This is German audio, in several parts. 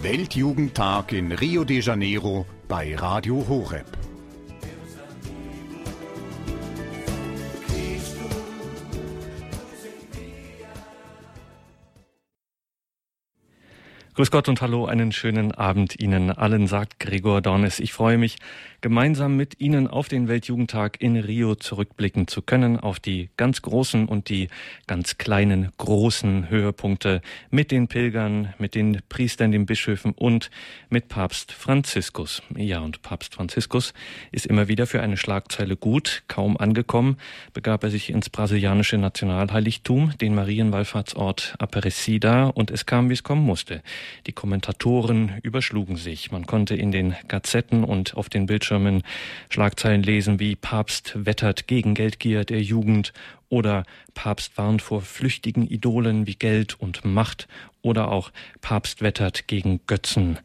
Weltjugendtag in Rio de Janeiro bei Radio Horeb. Grüß Gott und hallo, einen schönen Abend Ihnen allen, sagt Gregor Dornes. Ich freue mich, gemeinsam mit Ihnen auf den Weltjugendtag in Rio zurückblicken zu können, auf die ganz großen und die ganz kleinen großen Höhepunkte mit den Pilgern, mit den Priestern, den Bischöfen und mit Papst Franziskus. Ja, und Papst Franziskus ist immer wieder für eine Schlagzeile gut. Kaum angekommen, begab er sich ins brasilianische Nationalheiligtum, den Marienwallfahrtsort Aparecida, und es kam, wie es kommen musste. Die Kommentatoren überschlugen sich. Man konnte in den Gazetten und auf den Bildschirmen Schlagzeilen lesen wie Papst wettert gegen Geldgier der Jugend oder Papst warnt vor flüchtigen Idolen wie Geld und Macht oder auch Papst wettert gegen Götzen.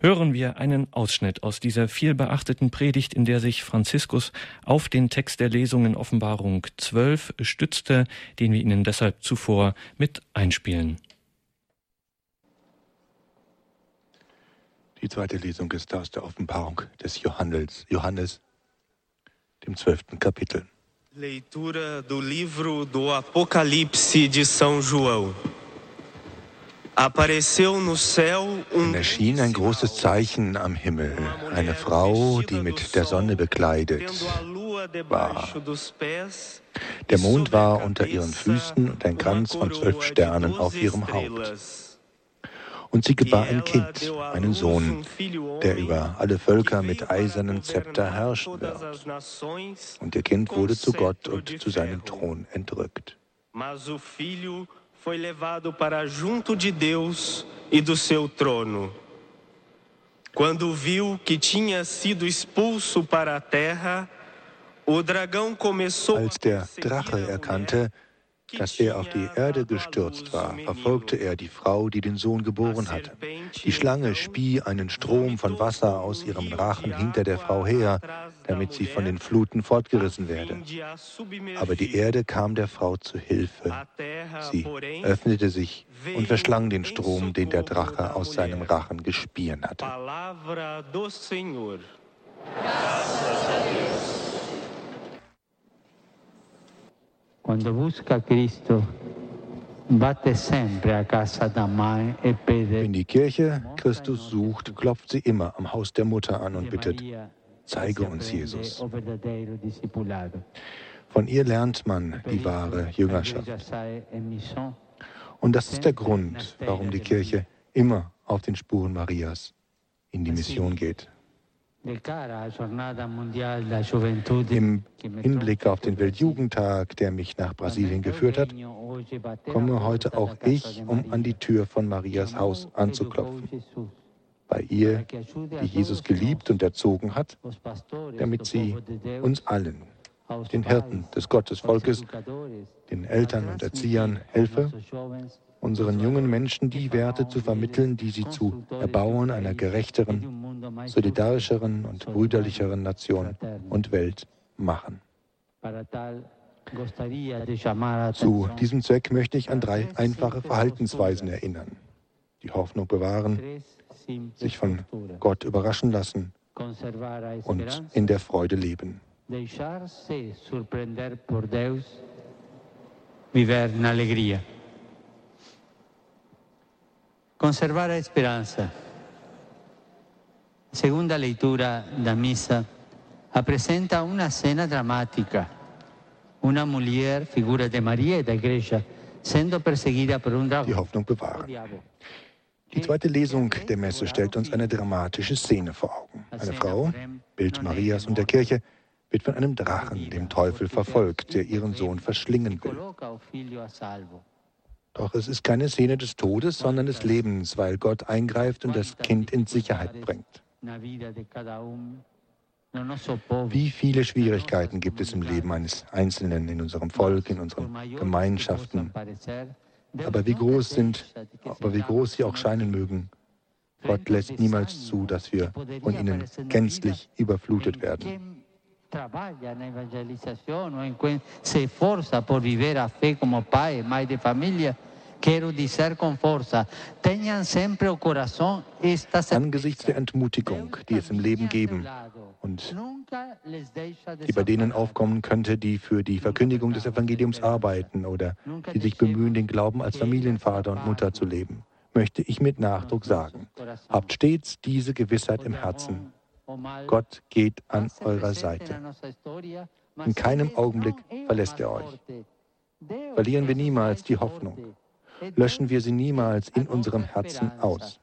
Hören wir einen Ausschnitt aus dieser viel beachteten Predigt, in der sich Franziskus auf den Text der Lesungen Offenbarung 12 stützte, den wir Ihnen deshalb zuvor mit einspielen. Die zweite Lesung ist aus der Offenbarung des Johannes, Johannes dem zwölften Kapitel. Leitura do livro do Apocalipse de São João. Dann erschien ein großes Zeichen am Himmel, eine Frau, die mit der Sonne bekleidet war. Der Mond war unter ihren Füßen und ein Kranz von zwölf Sternen auf ihrem Haupt. Und sie gebar ein Kind, einen Sohn, der über alle Völker mit eisernen Zepter herrschen wird. Und ihr Kind wurde zu Gott und zu seinem Thron entrückt. Mas o filho foi levado para junto de Deus e do seu trono. Quando viu que tinha sido expulso para a terra, o dragão começou Als der Drache erkannte, dass er auf die Erde gestürzt war, verfolgte er die Frau, die den Sohn geboren hatte. Die Schlange spie einen Strom von Wasser aus ihrem Rachen hinter der Frau her, damit sie von den Fluten fortgerissen werde. Aber die Erde kam der Frau zu Hilfe. Sie öffnete sich und verschlang den Strom, den der Drache aus seinem Rachen gespien hatte. Gracias a Dios. Quando busca Cristo, mãe e. Wenn die Kirche Christus sucht, klopft sie immer am Haus der Mutter an und bittet, zeige uns Jesus. Von ihr lernt man die wahre Jüngerschaft. Und das ist der Grund, warum die Kirche immer auf den Spuren Marias in die Mission geht. Im Hinblick auf den Weltjugendtag, der mich nach Brasilien geführt hat, komme heute auch ich, um an die Tür von Marias Haus anzuklopfen. Bei ihr, die Jesus geliebt und erzogen hat, damit sie uns allen, den Hirten des Gottesvolkes, den Eltern und Erziehern helfe, unseren jungen Menschen die Werte zu vermitteln, die sie zu Erbauern einer gerechteren, solidarischeren und brüderlicheren Nation und Welt machen. Zu diesem Zweck möchte ich an drei einfache Verhaltensweisen erinnern. Die Hoffnung bewahren, sich von Gott überraschen lassen und in der Freude leben. Viver in alegria. Conservare a esperança. Segunda leitura da missa apresenta una scena drammatica. Una mulher, figura de Maria e da Igreja, sendo perseguida por un Die Hoffnung bewahren. Die zweite Lesung der Messe stellt uns eine dramatische Szene vor Augen. Eine Frau, Bild Marias und der Kirche, wird von einem Drachen, dem Teufel, verfolgt, der ihren Sohn verschlingen will. Doch es ist keine Szene des Todes, sondern des Lebens, weil Gott eingreift und das Kind in Sicherheit bringt. Wie viele Schwierigkeiten gibt es im Leben eines Einzelnen, in unserem Volk, in unseren Gemeinschaften. Aber wie groß sind, aber wie groß sie auch scheinen mögen, Gott lässt niemals zu, dass wir von ihnen gänzlich überflutet werden. trabalha na evangelizazione o se forza por viver a fé como pai e mãe de família, Angesichts der Entmutigung, die es im Leben geben und die bei denen aufkommen könnte, die für die Verkündigung des Evangeliums arbeiten oder die sich bemühen, den Glauben als Familienvater und Mutter zu leben, möchte ich mit Nachdruck sagen, habt stets diese Gewissheit im Herzen. Gott geht an eurer Seite. In keinem Augenblick verlässt er euch. Verlieren wir niemals die Hoffnung. Löschen wir sie niemals in unserem Herzen aus.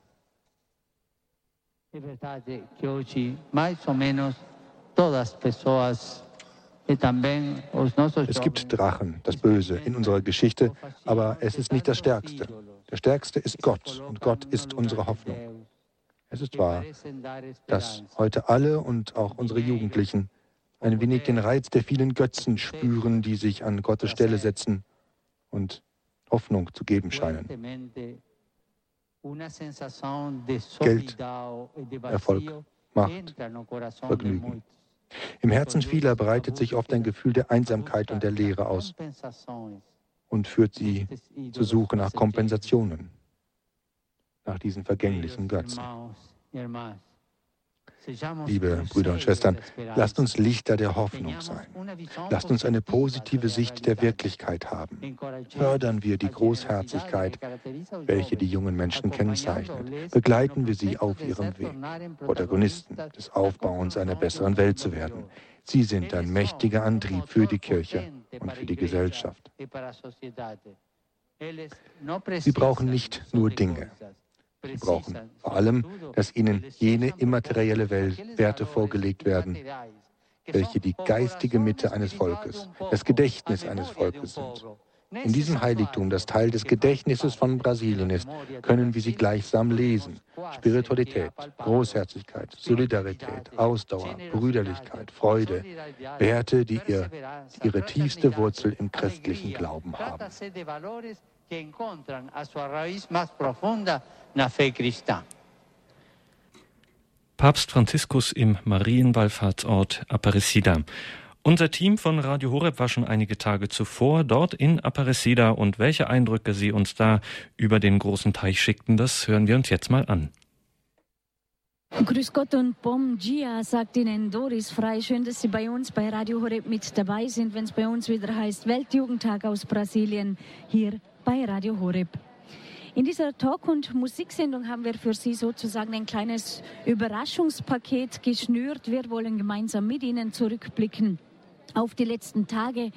Es gibt Drachen, das Böse in unserer Geschichte, aber es ist nicht das Stärkste. Der Stärkste ist Gott und Gott ist unsere Hoffnung. Es ist wahr, dass heute alle und auch unsere Jugendlichen ein wenig den Reiz der vielen Götzen spüren, die sich an Gottes Stelle setzen und Hoffnung zu geben scheinen. Geld, Erfolg, Macht, Vergnügen. Im Herzen vieler breitet sich oft ein Gefühl der Einsamkeit und der Leere aus und führt sie zur Suche nach Kompensationen, nach diesen vergänglichen Götzen. Liebe Brüder und Schwestern, lasst uns Lichter der Hoffnung sein. Lasst uns eine positive Sicht der Wirklichkeit haben. Fördern wir die Großherzigkeit, welche die jungen Menschen kennzeichnet. Begleiten wir sie auf ihrem Weg, Protagonisten des Aufbauens einer besseren Welt zu werden. Sie sind ein mächtiger Antrieb für die Kirche und für die Gesellschaft. Sie brauchen nicht nur Dinge. Sie brauchen vor allem, dass ihnen jene immaterielle Welt, Werte vorgelegt werden, welche die geistige Mitte eines Volkes, das Gedächtnis eines Volkes sind. In diesem Heiligtum, das Teil des Gedächtnisses von Brasilien ist, können wir sie gleichsam lesen. Spiritualität, Großherzigkeit, Solidarität, Ausdauer, Brüderlichkeit, Freude, Werte, die ihr, ihre tiefste Wurzel im christlichen Glauben haben. Papst Franziskus im Marienwallfahrtsort Aparecida. Unser Team von Radio Horeb war schon einige Tage zuvor dort in Aparecida und welche Eindrücke sie uns da über den großen Teich schickten, das hören wir uns jetzt mal an. Grüß Gott und Bom Dia, sagt Ihnen Doris Frei. Schön, dass Sie bei uns bei Radio Horeb mit dabei sind, wenn es bei uns wieder heißt Weltjugendtag aus Brasilien hier bei Radio Horeb. In dieser Talk- und Musiksendung haben wir für Sie sozusagen ein kleines Überraschungspaket geschnürt. Wir wollen gemeinsam mit Ihnen zurückblicken auf die letzten Tage.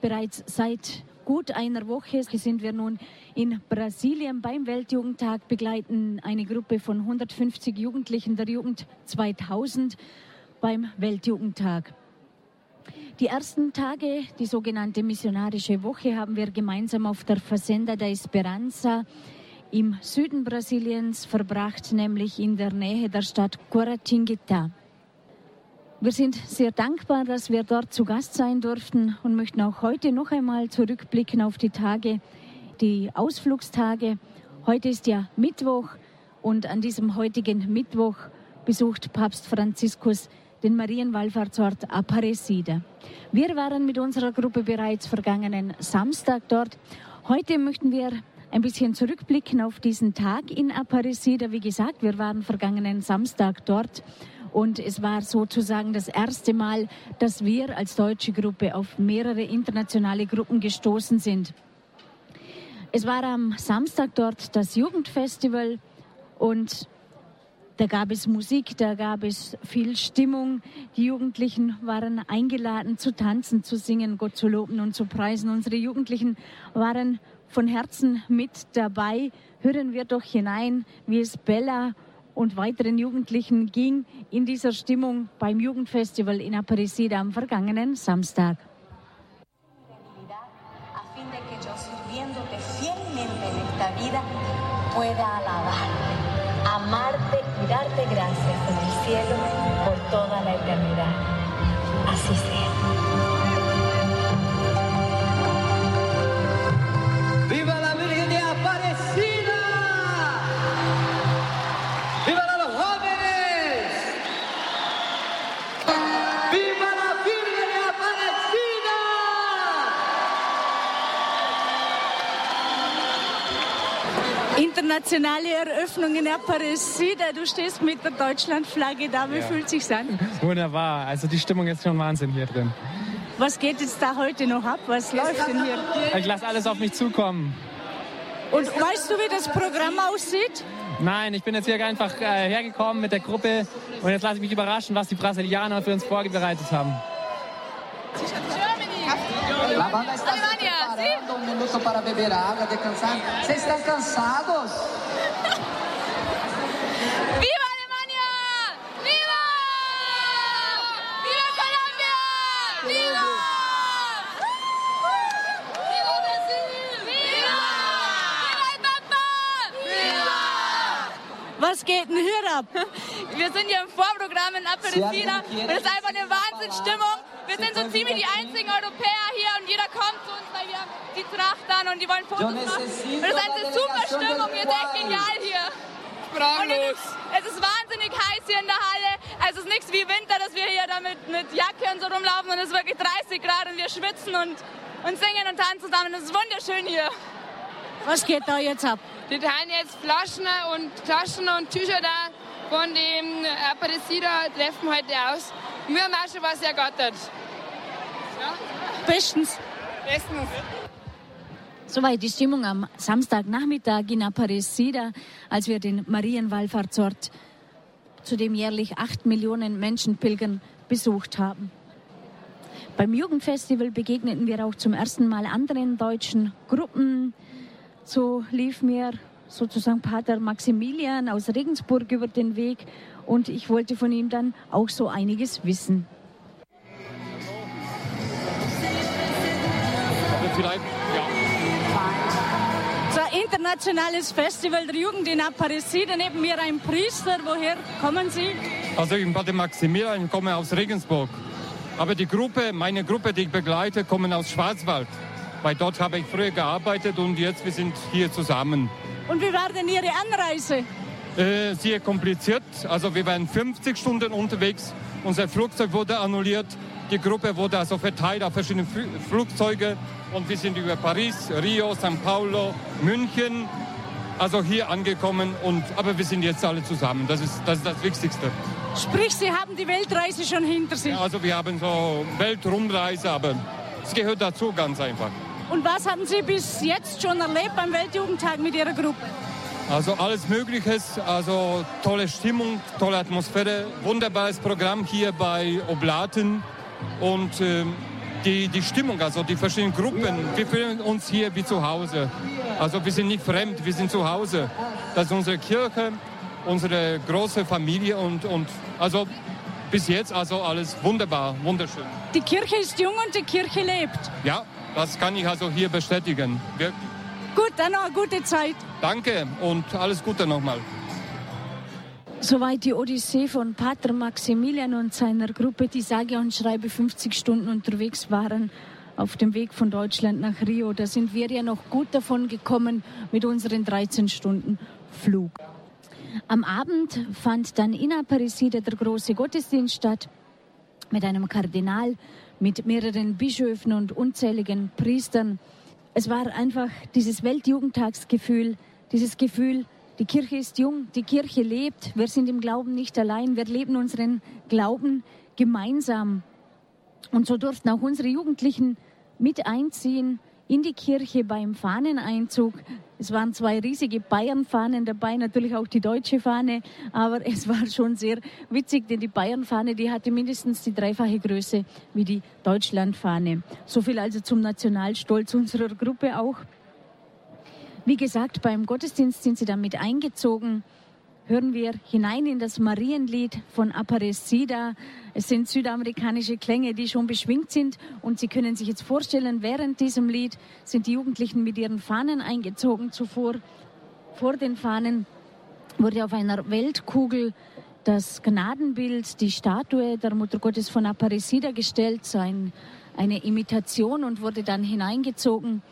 Bereits seit gut einer Woche sind wir nun in Brasilien beim Weltjugendtag, begleiten eine Gruppe von 150 Jugendlichen der Jugend 2000 beim Weltjugendtag. Die ersten Tage, die sogenannte missionarische Woche, haben wir gemeinsam auf der Fazenda da Esperanza im Süden Brasiliens verbracht, nämlich in der Nähe der Stadt Guaratinguetá. Wir sind sehr dankbar, dass wir dort zu Gast sein durften und möchten auch heute noch einmal zurückblicken auf die Tage, die Ausflugstage. Heute ist ja Mittwoch und an diesem heutigen Mittwoch besucht Papst Franziskus den Marienwallfahrtsort Aparecida. Wir waren mit unserer Gruppe bereits vergangenen Samstag dort. Heute möchten wir ein bisschen zurückblicken auf diesen Tag in Aparecida. Wie gesagt, wir waren vergangenen Samstag dort und es war sozusagen das erste Mal, dass wir als deutsche Gruppe auf mehrere internationale Gruppen gestoßen sind. Es war am Samstag dort das Jugendfestival und da gab es Musik, da gab es viel Stimmung. Die Jugendlichen waren eingeladen zu tanzen, zu singen, Gott zu loben und zu preisen. Unsere Jugendlichen waren von Herzen mit dabei. Hören wir doch hinein, wie es Bella und weiteren Jugendlichen ging in dieser Stimmung beim Jugendfestival in Aparecida am vergangenen Samstag. pueda alabar, amarte por toda la eternidad. Internationale Eröffnung in Aparecida. Du stehst mit der Deutschlandflagge da. Wie ja. fühlt sich's an? Wunderbar. Also die Stimmung ist schon Wahnsinn hier drin. Was geht jetzt da heute noch ab? Was läuft denn hier? Ich lasse alles auf mich zukommen. Und weißt du, wie das Programm aussieht? Nein, ich bin jetzt hier einfach äh, hergekommen mit der Gruppe und jetzt lasse ich mich überraschen, was die Brasilianer für uns vorbereitet haben. La banda está se preparando um minuto para beber água, descansar. Vocês estão cansados? Viva Alemania! Viva! Viva Colombia! Viva! Viva Brasil! Viva! Viva Papa! Viva! Was geht denn hier ab? Wir sind hier im Vorprogramm in Apelfina. Das ist einfach eine Wahnsinnsstimmung. Wir sind so ziemlich die einzigen Europäer hier und jeder kommt zu uns, weil wir haben die Tracht an und die wollen Fotos machen. Und es ist eine super Stimmung, wir sind echt genial hier. Und es ist, es ist wahnsinnig heiß hier in der Halle. Also es ist nichts wie Winter, dass wir hier damit mit Jacke und so rumlaufen und es ist wirklich 30 Grad und wir schwitzen und, und singen und tanzen zusammen. Es ist wunderschön hier. Was geht da jetzt ab? Die teilen jetzt Flaschen und Taschen und Tücher da von dem Aparecida-Treffen heute aus. Wir haben auch schon was ergattert. Bestens. Bestens. Soweit die Stimmung am Samstagnachmittag in Aparecida, als wir den Marienwallfahrtsort, zu dem jährlich acht Millionen Menschen pilgern, besucht haben. Beim Jugendfestival begegneten wir auch zum ersten Mal anderen deutschen Gruppen. So lief mir sozusagen Pater Maximilian aus Regensburg über den Weg und ich wollte von ihm dann auch so einiges wissen. vielleicht, ja. So ein internationales Festival der Jugend in Aparecida. Neben mir ein Priester. Woher kommen Sie? Also ich bin Pater Maximilian, ich komme aus Regensburg. Aber die Gruppe, meine Gruppe, die ich begleite, kommen aus Schwarzwald. Weil dort habe ich früher gearbeitet und jetzt wir sind hier zusammen. Und wie war denn Ihre Anreise? Äh, sehr kompliziert. Also wir waren 50 Stunden unterwegs. Unser Flugzeug wurde annulliert. Die Gruppe wurde also verteilt auf verschiedene Flugzeuge und wir sind über Paris, Rio, São Paulo, München, also hier angekommen. Und, aber wir sind jetzt alle zusammen. Das ist das, ist das Wichtigste. Sprich, Sie haben die Weltreise schon hinter sich? Ja, also wir haben so Weltrumreise, aber es gehört dazu ganz einfach. Und was haben Sie bis jetzt schon erlebt beim Weltjugendtag mit Ihrer Gruppe? Also alles Mögliches, also tolle Stimmung, tolle Atmosphäre, wunderbares Programm hier bei Oblaten und äh, die, die Stimmung, also die verschiedenen Gruppen, wir fühlen uns hier wie zu Hause. Also wir sind nicht fremd, wir sind zu Hause. Das ist unsere Kirche, unsere große Familie und, und also bis jetzt also alles wunderbar, wunderschön. Die Kirche ist jung und die Kirche lebt. Ja, das kann ich also hier bestätigen. Wirklich. Gut, dann noch eine gute Zeit. Danke und alles Gute nochmal. Soweit die Odyssee von Pater Maximilian und seiner Gruppe, die sage und schreibe 50 Stunden unterwegs waren auf dem Weg von Deutschland nach Rio. Da sind wir ja noch gut davon gekommen mit unseren 13 Stunden Flug. Am Abend fand dann in Aparecida der große Gottesdienst statt mit einem Kardinal, mit mehreren Bischöfen und unzähligen Priestern. Es war einfach dieses Weltjugendtagsgefühl, dieses Gefühl, die Kirche ist jung, die Kirche lebt. Wir sind im Glauben nicht allein. Wir leben unseren Glauben gemeinsam. Und so durften auch unsere Jugendlichen mit einziehen in die Kirche beim Fahneneinzug. Es waren zwei riesige Bayern-Fahnen dabei, natürlich auch die deutsche Fahne, aber es war schon sehr witzig, denn die Bayern-Fahne, die hatte mindestens die dreifache Größe wie die Deutschland-Fahne. So viel also zum Nationalstolz unserer Gruppe auch. Wie gesagt, beim Gottesdienst sind sie damit eingezogen. Hören wir hinein in das Marienlied von Aparecida. Es sind südamerikanische Klänge, die schon beschwingt sind. Und Sie können sich jetzt vorstellen, während diesem Lied sind die Jugendlichen mit ihren Fahnen eingezogen. Zuvor, vor den Fahnen, wurde auf einer Weltkugel das Gnadenbild, die Statue der Mutter Gottes von Aparecida gestellt, so ein, eine Imitation und wurde dann hineingezogen.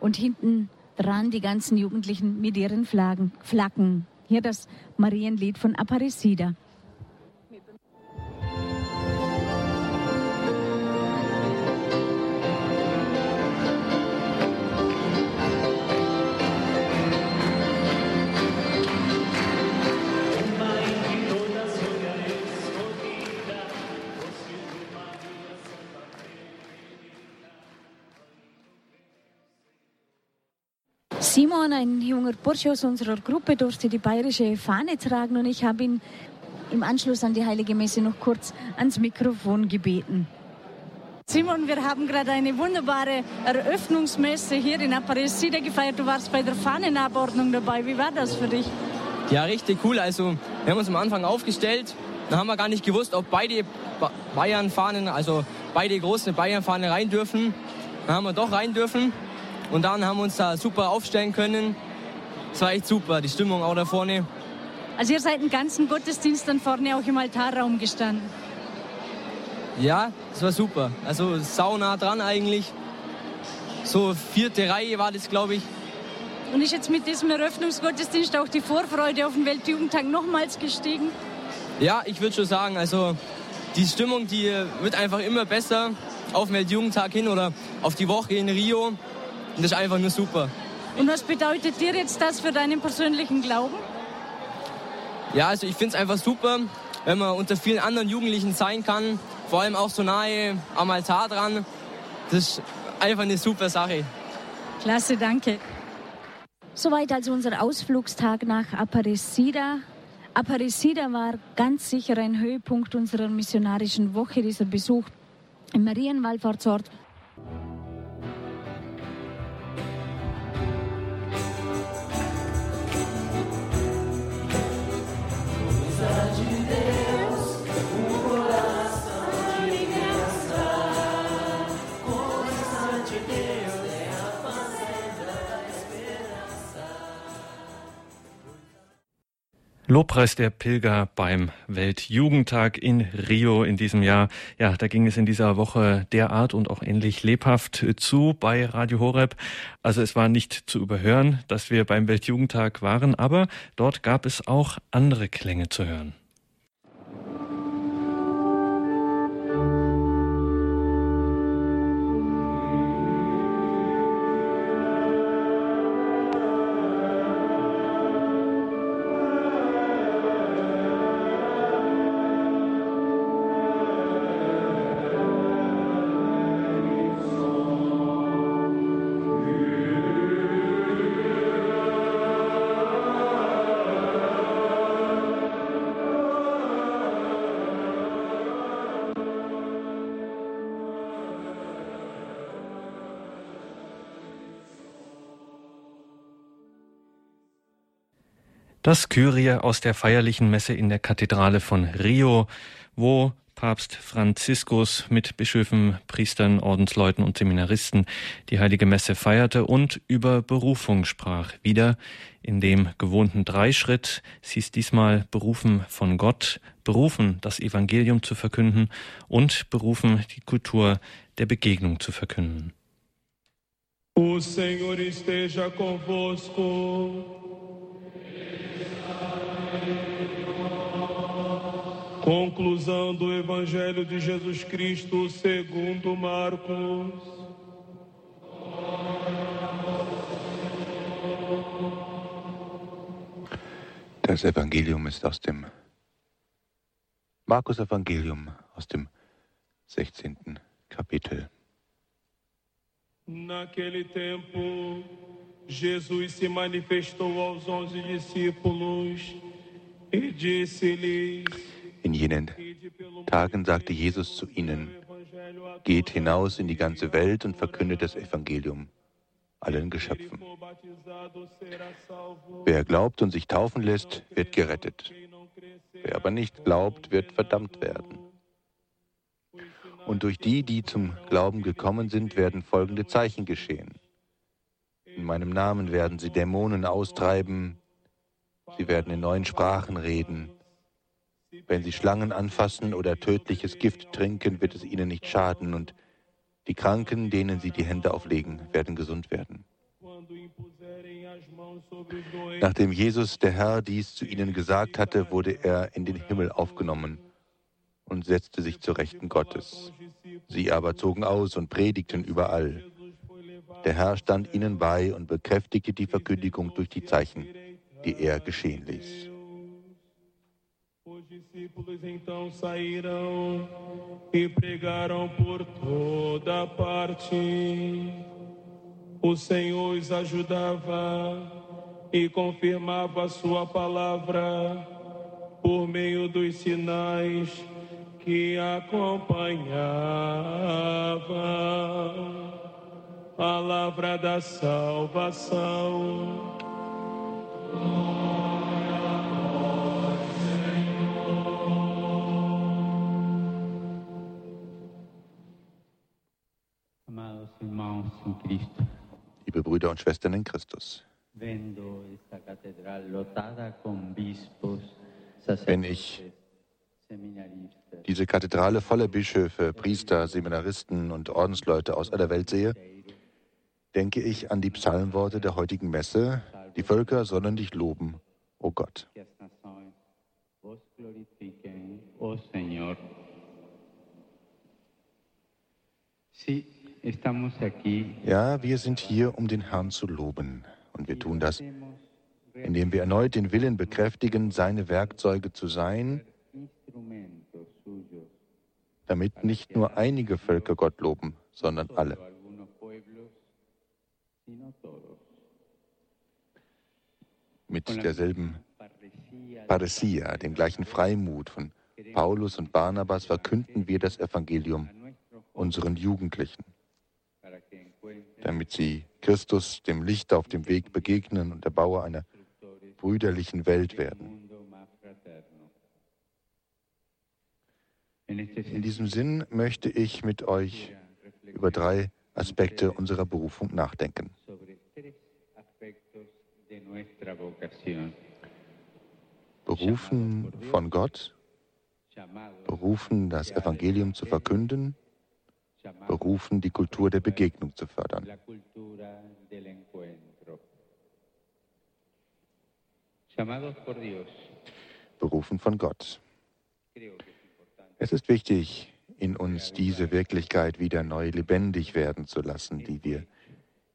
Und hinten dran die ganzen Jugendlichen mit ihren Flaggen, Flaggen. Hier das Marienlied von Aparecida. Simon, ein junger Bursche aus unserer Gruppe, durfte die bayerische Fahne tragen und ich habe ihn im Anschluss an die Heilige Messe noch kurz ans Mikrofon gebeten. Simon, wir haben gerade eine wunderbare Eröffnungsmesse hier in Aparecida gefeiert. Du warst bei der Fahnenabordnung dabei. Wie war das für dich? Ja, richtig cool. Also wir haben uns am Anfang aufgestellt. Dann haben wir gar nicht gewusst, ob beide Bayern-Fahnen, also beide großen Bayern-Fahnen rein dürfen. Dann haben wir doch rein dürfen. Und dann haben wir uns da super aufstellen können. Es war echt super, die Stimmung auch da vorne. Also ihr seid den ganzen Gottesdienst dann vorne auch im Altarraum gestanden? Ja, es war super. Also sauna dran eigentlich. So vierte Reihe war das, glaube ich. Und ist jetzt mit diesem Eröffnungsgottesdienst auch die Vorfreude auf den Weltjugendtag nochmals gestiegen? Ja, ich würde schon sagen, also die Stimmung, die wird einfach immer besser auf den Weltjugendtag hin oder auf die Woche in Rio. Und das ist einfach nur super. Und was bedeutet dir jetzt das für deinen persönlichen Glauben? Ja, also ich finde es einfach super, wenn man unter vielen anderen Jugendlichen sein kann, vor allem auch so nahe am Altar dran. Das ist einfach eine super Sache. Klasse, danke. Soweit also unser Ausflugstag nach Aparecida. Aparecida war ganz sicher ein Höhepunkt unserer missionarischen Woche, dieser Besuch im Marienwallfahrtsort. Lobpreis der Pilger beim Weltjugendtag in Rio in diesem Jahr. Ja, da ging es in dieser Woche derart und auch ähnlich lebhaft zu bei Radio Horeb. Also es war nicht zu überhören, dass wir beim Weltjugendtag waren, aber dort gab es auch andere Klänge zu hören. Das Kyrie aus der feierlichen Messe in der Kathedrale von Rio, wo Papst Franziskus mit Bischöfen, Priestern, Ordensleuten und Seminaristen die heilige Messe feierte und über Berufung sprach. Wieder in dem gewohnten Dreischritt. Sie ist diesmal berufen von Gott, berufen, das Evangelium zu verkünden und berufen, die Kultur der Begegnung zu verkünden. O Senhor esteja convosco. Conclusão do Evangelho de Jesus Cristo segundo Marcos. Das Evangelium ist aus dem Markus Evangelium aus dem 16. Kapitel. Naquele tempo, Jesus se manifestou aos onze discípulos In jenen Tagen sagte Jesus zu ihnen, geht hinaus in die ganze Welt und verkündet das Evangelium allen Geschöpfen. Wer glaubt und sich taufen lässt, wird gerettet. Wer aber nicht glaubt, wird verdammt werden. Und durch die, die zum Glauben gekommen sind, werden folgende Zeichen geschehen. In meinem Namen werden sie Dämonen austreiben, sie werden in neuen Sprachen reden, wenn sie Schlangen anfassen oder tödliches Gift trinken, wird es ihnen nicht schaden und die Kranken, denen sie die Hände auflegen, werden gesund werden. Nachdem Jesus, der Herr, dies zu ihnen gesagt hatte, wurde er in den Himmel aufgenommen und setzte sich zur Rechten Gottes. Sie aber zogen aus und predigten überall. Der Herr stand ihnen bei und bekräftigte die Verkündigung durch die Zeichen, die er geschehen ließ. discípulos então saíram e pregaram por toda parte. o Senhor os ajudava e confirmava a sua palavra por meio dos sinais que acompanhavam. Palavra da salvação. Liebe Brüder und Schwestern in Christus, wenn ich diese Kathedrale voller Bischöfe, Priester, Seminaristen und Ordensleute aus aller Welt sehe, denke ich an die Psalmworte der heutigen Messe, die Völker sollen dich loben, o oh Gott. Ja, wir sind hier, um den Herrn zu loben. Und wir tun das, indem wir erneut den Willen bekräftigen, seine Werkzeuge zu sein, damit nicht nur einige Völker Gott loben, sondern alle. Mit derselben Paresia, dem gleichen Freimut von Paulus und Barnabas verkünden wir das Evangelium unseren Jugendlichen damit sie Christus, dem Licht auf dem Weg, begegnen und der Bauer einer brüderlichen Welt werden. In diesem Sinn möchte ich mit euch über drei Aspekte unserer Berufung nachdenken. Berufen von Gott, berufen das Evangelium zu verkünden berufen, die Kultur der Begegnung zu fördern. Berufen von Gott. Es ist wichtig, in uns diese Wirklichkeit wieder neu lebendig werden zu lassen, die wir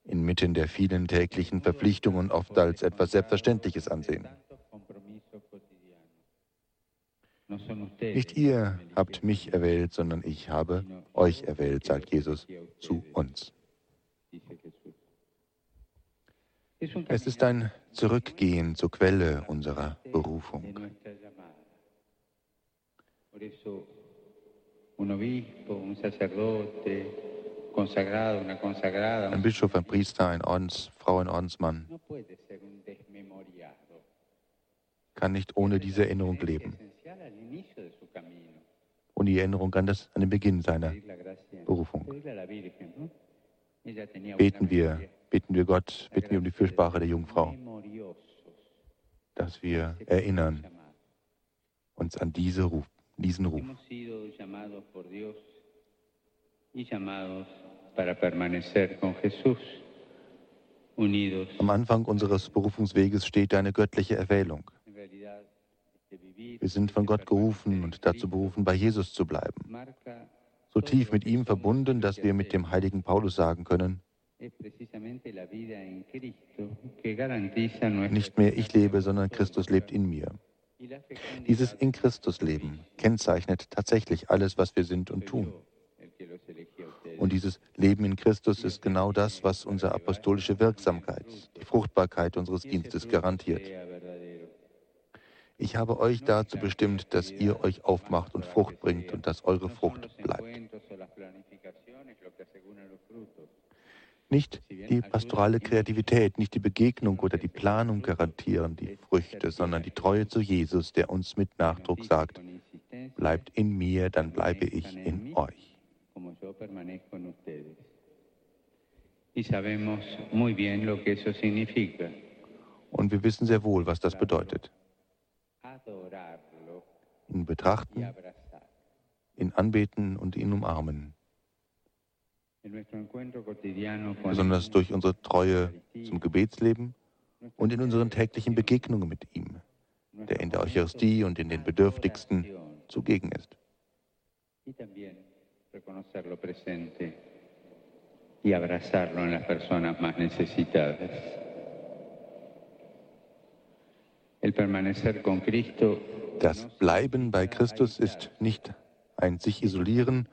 inmitten der vielen täglichen Verpflichtungen oft als etwas Selbstverständliches ansehen. Nicht ihr habt mich erwählt, sondern ich habe euch erwählt, sagt Jesus zu uns. Es ist ein Zurückgehen zur Quelle unserer Berufung. Ein Bischof, ein Priester, ein Ordensfrau, ein Ordensmann kann nicht ohne diese Erinnerung leben und die Erinnerung an, das, an den Beginn seiner Berufung. Beten wir, beten wir Gott, beten wir um die Fürsprache der Jungfrau, dass wir erinnern uns an diese Ruf, diesen Ruf. Am Anfang unseres Berufungsweges steht eine göttliche Erwählung. Wir sind von Gott gerufen und dazu berufen, bei Jesus zu bleiben. So tief mit ihm verbunden, dass wir mit dem heiligen Paulus sagen können, nicht mehr ich lebe, sondern Christus lebt in mir. Dieses in Christus Leben kennzeichnet tatsächlich alles, was wir sind und tun. Und dieses Leben in Christus ist genau das, was unsere apostolische Wirksamkeit, die Fruchtbarkeit unseres Dienstes garantiert. Ich habe euch dazu bestimmt, dass ihr euch aufmacht und Frucht bringt und dass eure Frucht bleibt. Nicht die pastorale Kreativität, nicht die Begegnung oder die Planung garantieren die Früchte, sondern die Treue zu Jesus, der uns mit Nachdruck sagt, bleibt in mir, dann bleibe ich in euch. Und wir wissen sehr wohl, was das bedeutet ihn betrachten, ihn anbeten und ihn umarmen. Besonders durch unsere Treue zum Gebetsleben und in unseren täglichen Begegnungen mit ihm, der in der Eucharistie und in den Bedürftigsten zugegen ist. y abrazarlo en las personas más necesitadas. Das Bleiben bei Christus ist nicht ein sich isolieren,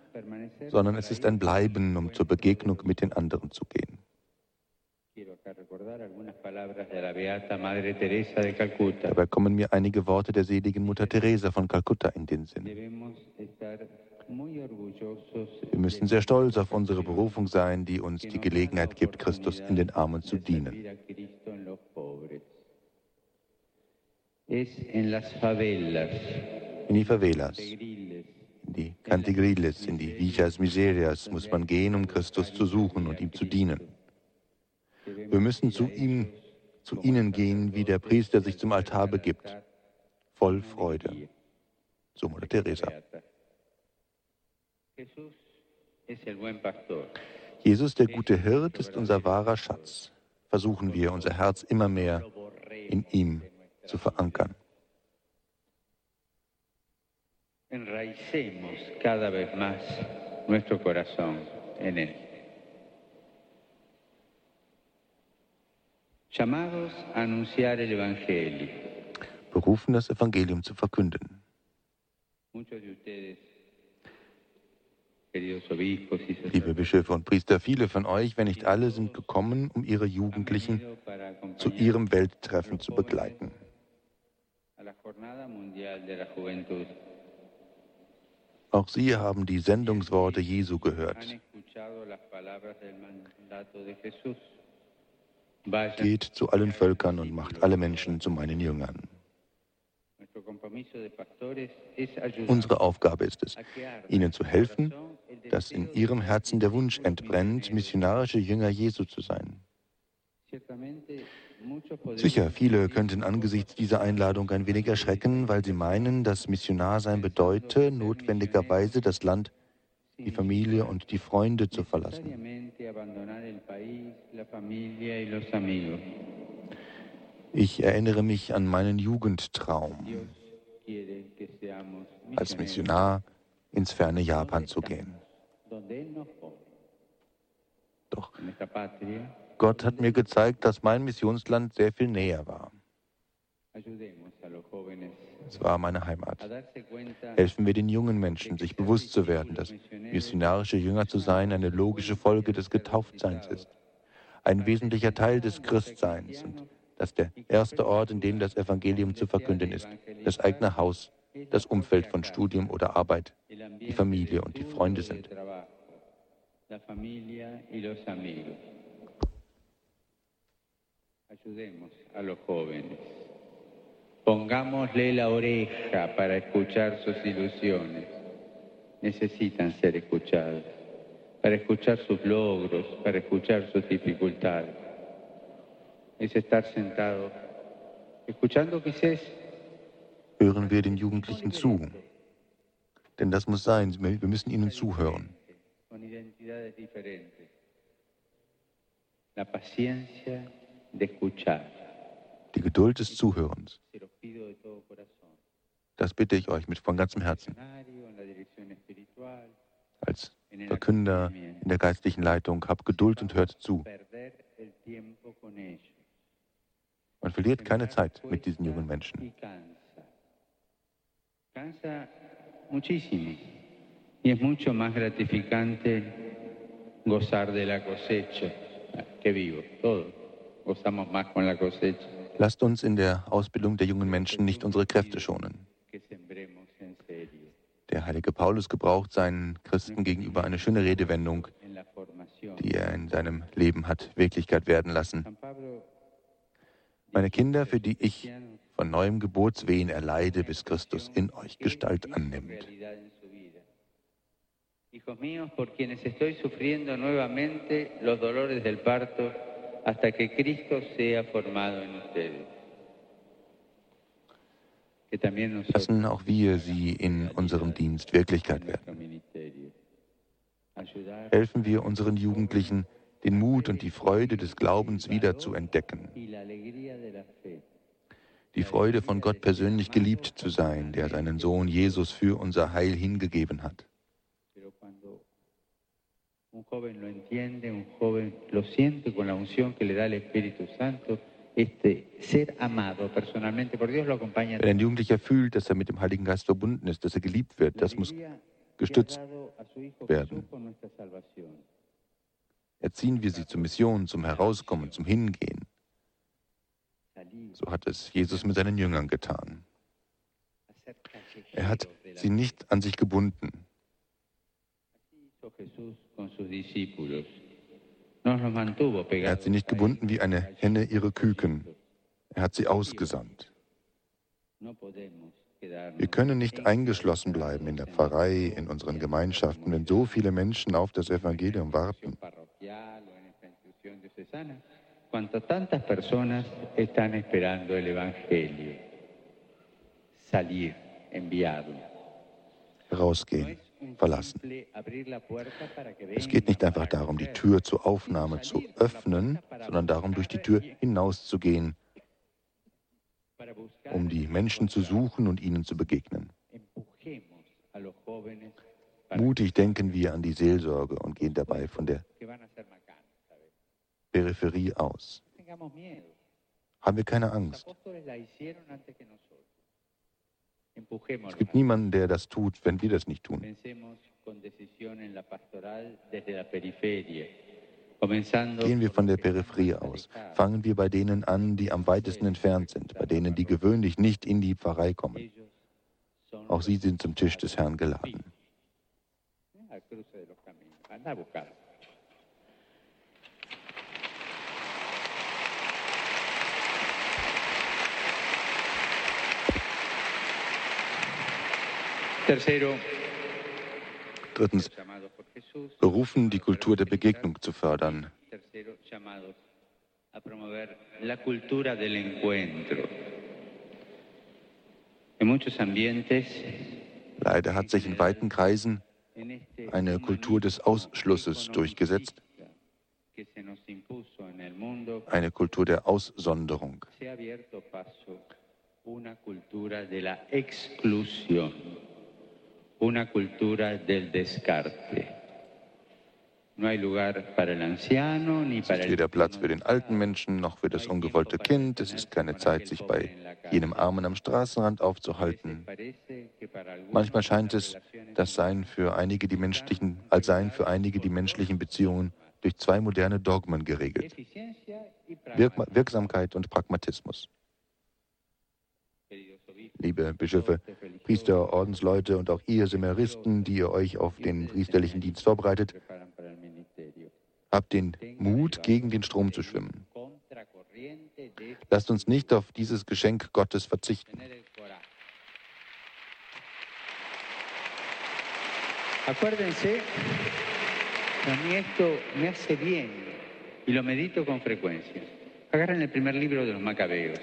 sondern es ist ein Bleiben, um zur Begegnung mit den anderen zu gehen. Dabei kommen mir einige Worte der seligen Mutter Teresa von Kalkutta in den Sinn. Wir müssen sehr stolz auf unsere Berufung sein, die uns die Gelegenheit gibt, Christus in den Armen zu dienen. In die Favelas, in die Cantigriles, in die Villas Miserias muss man gehen, um Christus zu suchen und ihm zu dienen. Wir müssen zu ihm, zu ihnen gehen, wie der Priester sich zum Altar begibt, voll Freude. So Mutter Teresa. Jesus, der gute Hirt, ist unser wahrer Schatz. Versuchen wir, unser Herz immer mehr in ihm zu verankern. Enraicemos cada vez más nuestro corazón en Él. Llamados a anunciar el Evangelio. Berufen, das Evangelium zu verkünden. Muchos de ustedes Liebe Bischöfe und Priester, viele von euch, wenn nicht alle, sind gekommen, um ihre Jugendlichen zu ihrem Welttreffen zu begleiten. Auch sie haben die Sendungsworte Jesu gehört. Geht zu allen Völkern und macht alle Menschen zu meinen Jüngern. Unsere Aufgabe ist es, ihnen zu helfen, dass in ihrem Herzen der Wunsch entbrennt, missionarische Jünger Jesu zu sein. Sicher, viele könnten angesichts dieser Einladung ein wenig erschrecken, weil sie meinen, dass Missionarsein bedeute, notwendigerweise das Land, die Familie und die Freunde zu verlassen. Ich erinnere mich an meinen Jugendtraum, als Missionar ins ferne Japan zu gehen. Doch Gott hat mir gezeigt, dass mein Missionsland sehr viel näher war. Es war meine Heimat. Helfen wir den jungen Menschen, sich bewusst zu werden, dass missionarische Jünger zu sein eine logische Folge des Getauftseins ist, ein wesentlicher Teil des Christseins und dass der erste Ort, in dem das Evangelium zu verkünden ist, das eigene Haus, das Umfeld von Studium oder Arbeit, die Familie und die Freunde sind. Ayudemos a los jóvenes. Pongámosle la oreja para escuchar sus ilusiones. Necesitan ser escuchadas, para escuchar sus logros, para escuchar sus dificultades. Es estar sentado, escuchando quizás hören wir den Jugendlichen zu. Denn das muss sein, wir müssen ihnen zuhören. Die Geduld des Zuhörens. Das bitte ich euch mit von ganzem Herzen. Als Verkünder in der geistlichen Leitung, habt Geduld und hört zu. Man verliert keine Zeit mit diesen jungen Menschen. Y es mucho más gratificante gozar de la cosecha que vivo. Todos Lasst uns in der Ausbildung der jungen Menschen nicht unsere Kräfte schonen. Der heilige Paulus gebraucht seinen Christen gegenüber eine schöne Redewendung, die er in seinem Leben hat Wirklichkeit werden lassen. Meine Kinder, für die ich von neuem Geburtswehen erleide, bis Christus in euch Gestalt annimmt. Hijos míos, por quienes estoy sufriendo nuevamente los dolores del parto hasta que Cristo sea formado en ustedes. Lassen auch wir sie in unserem Dienst Wirklichkeit werden. Helfen wir unseren Jugendlichen, den Mut und die Freude des Glaubens wieder zu entdecken die Freude von Gott persönlich geliebt zu sein, der seinen Sohn Jesus für unser Heil hingegeben hat. Wenn ein Jugendlicher fühlt, dass er mit dem Heiligen Geist verbunden ist, dass er geliebt wird, das muss gestützt werden. Erziehen wir sie zur Mission, zum Herauskommen, zum Hingehen. So hat es Jesus mit seinen Jüngern getan. Er hat sie nicht an sich gebunden. Er hat sie nicht gebunden wie eine Henne ihre Küken. Er hat sie ausgesandt. Wir können nicht eingeschlossen bleiben in der Pfarrei, in unseren Gemeinschaften, wenn so viele Menschen auf das Evangelium warten. Rausgehen, verlassen. Es geht nicht einfach darum, die Tür zur Aufnahme zu öffnen, sondern darum, durch die Tür hinauszugehen, um die Menschen zu suchen und ihnen zu begegnen. Mutig denken wir an die Seelsorge und gehen dabei von der Peripherie aus. Haben wir keine Angst. Es gibt niemanden, der das tut, wenn wir das nicht tun. Gehen wir von der Peripherie aus. Fangen wir bei denen an, die am weitesten entfernt sind, bei denen, die gewöhnlich nicht in die Pfarrei kommen. Auch sie sind zum Tisch des Herrn geladen. Drittens, berufen, die Kultur der Begegnung zu fördern. Leider hat sich in weiten Kreisen eine Kultur des Ausschlusses durchgesetzt, eine Kultur der Aussonderung. Una cultura del descarte. Es ist weder Platz für den alten Menschen noch für das ungewollte Kind. Es ist keine Zeit, sich bei jenem Armen am Straßenrand aufzuhalten. Manchmal scheint es, das seien für einige die menschlichen, als seien für einige die menschlichen Beziehungen durch zwei moderne Dogmen geregelt. Wirk Wirksamkeit und Pragmatismus liebe Bischöfe, Priester, Ordensleute und auch ihr Seminaristen, die ihr euch auf den priesterlichen Dienst vorbereitet, habt den Mut, gegen den Strom zu schwimmen. Lasst uns nicht auf dieses Geschenk Gottes verzichten. Acuérdense, a mí esto me hace bien y lo medito con frecuencia. Agarren el primer libro de los Macabeos.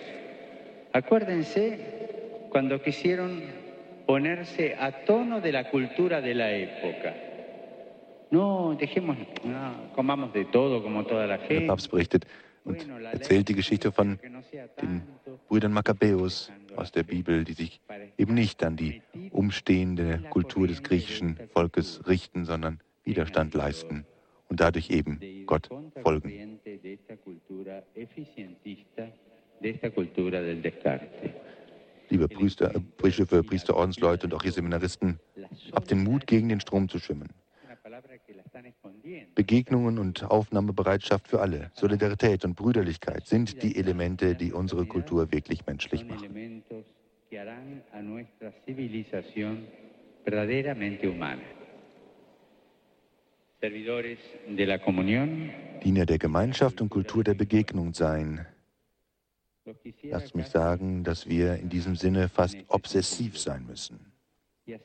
Acuérdense cuando quisieron ponerse a tono de la cultura de la época. No, dejemos, no, comamos de todo como toda la gente. Der Papst berichtet und erzählt die Geschichte von den Brüdern Makkabäus aus der Bibel, die sich eben nicht an die umstehende Kultur des griechischen Volkes richten, sondern Widerstand leisten und dadurch eben Gott folgen. De esta cultura del descarte liebe Priester, äh, Bischöfe, Priester, Ordensleute und auch ihr Seminaristen, habt den Mut, gegen den Strom zu schwimmen. Begegnungen und Aufnahmebereitschaft für alle, Solidarität und Brüderlichkeit sind die Elemente, die unsere Kultur wirklich menschlich machen. Diener der Gemeinschaft und Kultur der Begegnung sein, Lasst mich sagen, dass wir in diesem Sinne fast obsessiv sein müssen. Wir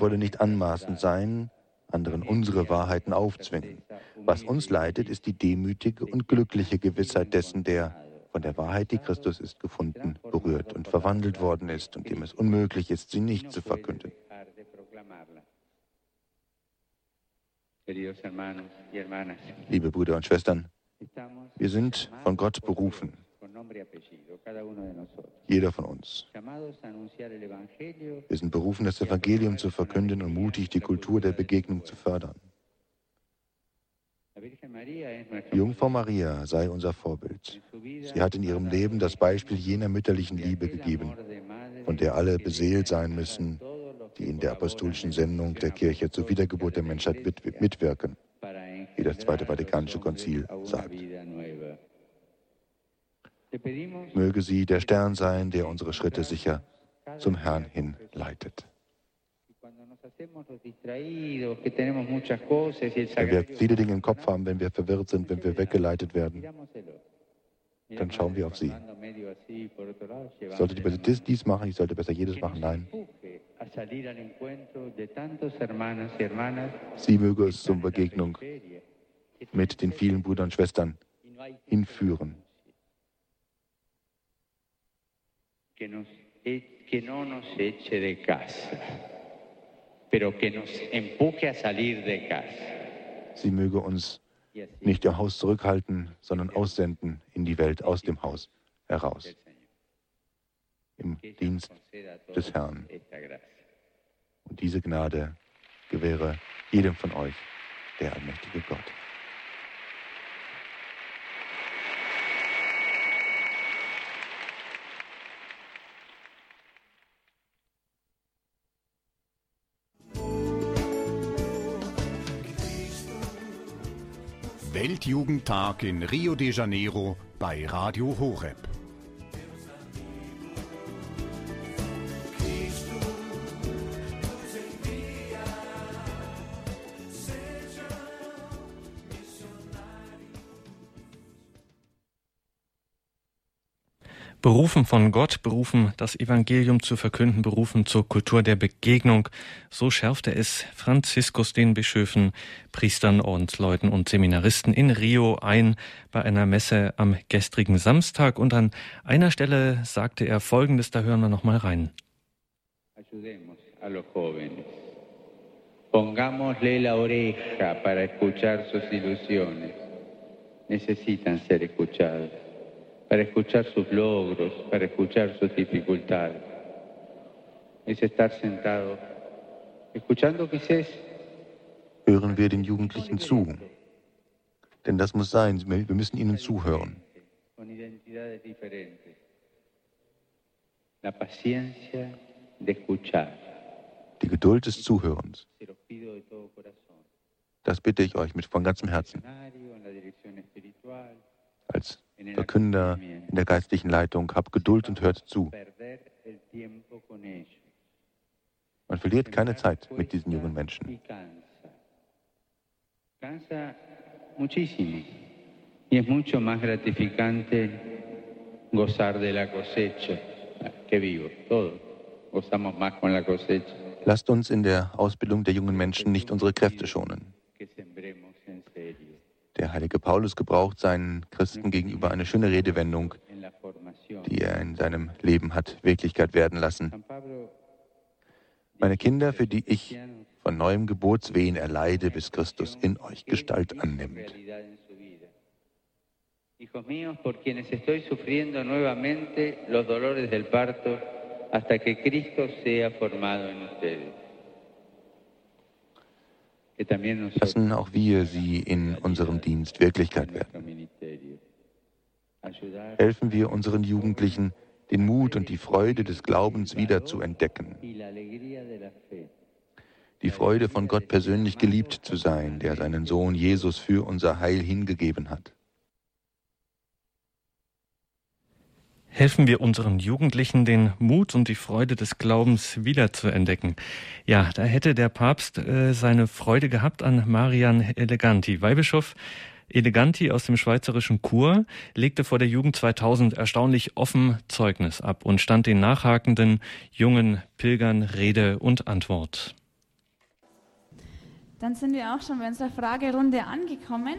wollen nicht anmaßend sein, anderen unsere Wahrheiten aufzwingen. Was uns leitet, ist die demütige und glückliche Gewissheit dessen, der von der Wahrheit, die Christus ist, gefunden, berührt und verwandelt worden ist und dem es unmöglich ist, sie nicht zu verkünden. Liebe Brüder und Schwestern, wir sind von Gott berufen, jeder von uns. Wir sind berufen, das Evangelium zu verkünden und mutig die Kultur der Begegnung zu fördern. Die Jungfrau Maria sei unser Vorbild. Sie hat in ihrem Leben das Beispiel jener mütterlichen Liebe gegeben, von der alle beseelt sein müssen die in der apostolischen Sendung der Kirche zur Wiedergeburt der Menschheit mitwirken, wie das Zweite Vatikanische Konzil sagt. Möge sie der Stern sein, der unsere Schritte sicher zum Herrn hin leitet. Wenn wir viele Dinge im Kopf haben, wenn wir verwirrt sind, wenn wir weggeleitet werden, dann schauen wir auf sie. Ich sollte besser dies, dies machen, ich sollte besser jedes machen. Nein. Sie möge es zur Begegnung mit den vielen Brüdern und Schwestern hinführen. Casa. Sie möge uns nicht im Haus zurückhalten, sondern aussenden in die Welt, aus dem Haus heraus, im Dienst des Herrn. Und diese Gnade gewähre jedem von euch, der allmächtige Gott. Weltjugendtag in Rio de Janeiro bei Radio Horeb. Berufen von Gott, berufen, das Evangelium zu verkünden, berufen zur Kultur der Begegnung. So schärfte es Franziskus den Bischöfen, Priestern, Ordensleuten und Seminaristen in Rio ein bei einer Messe am gestrigen Samstag. Und an einer Stelle sagte er Folgendes, da hören wir noch mal rein. Pongámosle la oreja para escuchar sus ilusiones. Necesitan ser escuchados. Para escuchar sus logros, para escuchar sus dificultades. Es estar sentado, escuchando quizás. Hören wir den Jugendlichen zu. Denn das muss sein, wir müssen ihnen zuhören. Die Geduld des Zuhörens. Das bitte ich euch mit von ganzem Herzen. Als Verkünder in der geistlichen Leitung, habt Geduld und hört zu. Man verliert keine Zeit mit diesen jungen Menschen. Y es mucho más gratificante gozar de la cosecha que vivo. Todos gozamos más con la cosecha. Lasst uns in der Ausbildung der jungen Menschen nicht unsere Kräfte schonen. Der heilige Paulus gebraucht seinen Christen gegenüber eine schöne Redewendung, die er in seinem Leben hat Wirklichkeit werden lassen. Meine Kinder, für die ich von neuem Geburtswehen erleide, bis Christus in euch Gestalt annimmt. Hijos míos, por quienes estoy sufriendo nuevamente los dolores del parto hasta que Cristo sea formado en ustedes. Lassen auch wir sie in unserem Dienst Wirklichkeit werden. Helfen wir unseren Jugendlichen, den Mut und die Freude des Glaubens wieder zu entdecken. Die Freude von Gott persönlich geliebt zu sein, der seinen Sohn Jesus für unser Heil hingegeben hat. Helfen wir unseren Jugendlichen, den Mut und die Freude des Glaubens wiederzuentdecken. Ja, da hätte der Papst äh, seine Freude gehabt an Marian Eleganti. Weihbischof Eleganti aus dem schweizerischen Chur legte vor der Jugend 2000 erstaunlich offen Zeugnis ab und stand den nachhakenden jungen Pilgern Rede und Antwort. Dann sind wir auch schon bei unserer Fragerunde angekommen.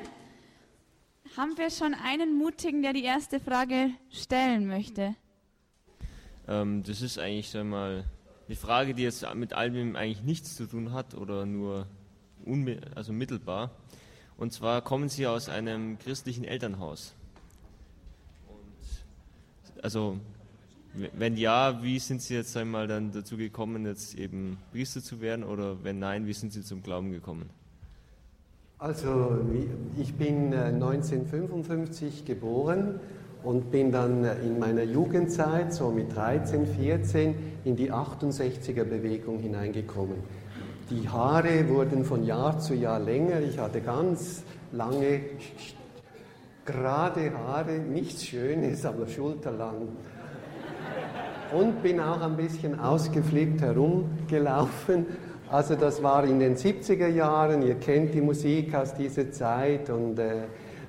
Haben wir schon einen Mutigen, der die erste Frage stellen möchte? Ähm, das ist eigentlich sag mal, eine Frage, die jetzt mit allem eigentlich nichts zu tun hat oder nur also mittelbar. Und zwar kommen Sie aus einem christlichen Elternhaus. Und also wenn ja, wie sind Sie jetzt einmal dann dazu gekommen, jetzt eben Priester zu werden oder wenn nein, wie sind Sie zum Glauben gekommen? Also ich bin 1955 äh, geboren und bin dann in meiner Jugendzeit, so mit 13, 14, in die 68er Bewegung hineingekommen. Die Haare wurden von Jahr zu Jahr länger. Ich hatte ganz lange, gerade Haare, nichts Schönes, aber schulterlang. Und bin auch ein bisschen ausgeflippt herumgelaufen. Also das war in den 70er Jahren, ihr kennt die Musik aus dieser Zeit und äh,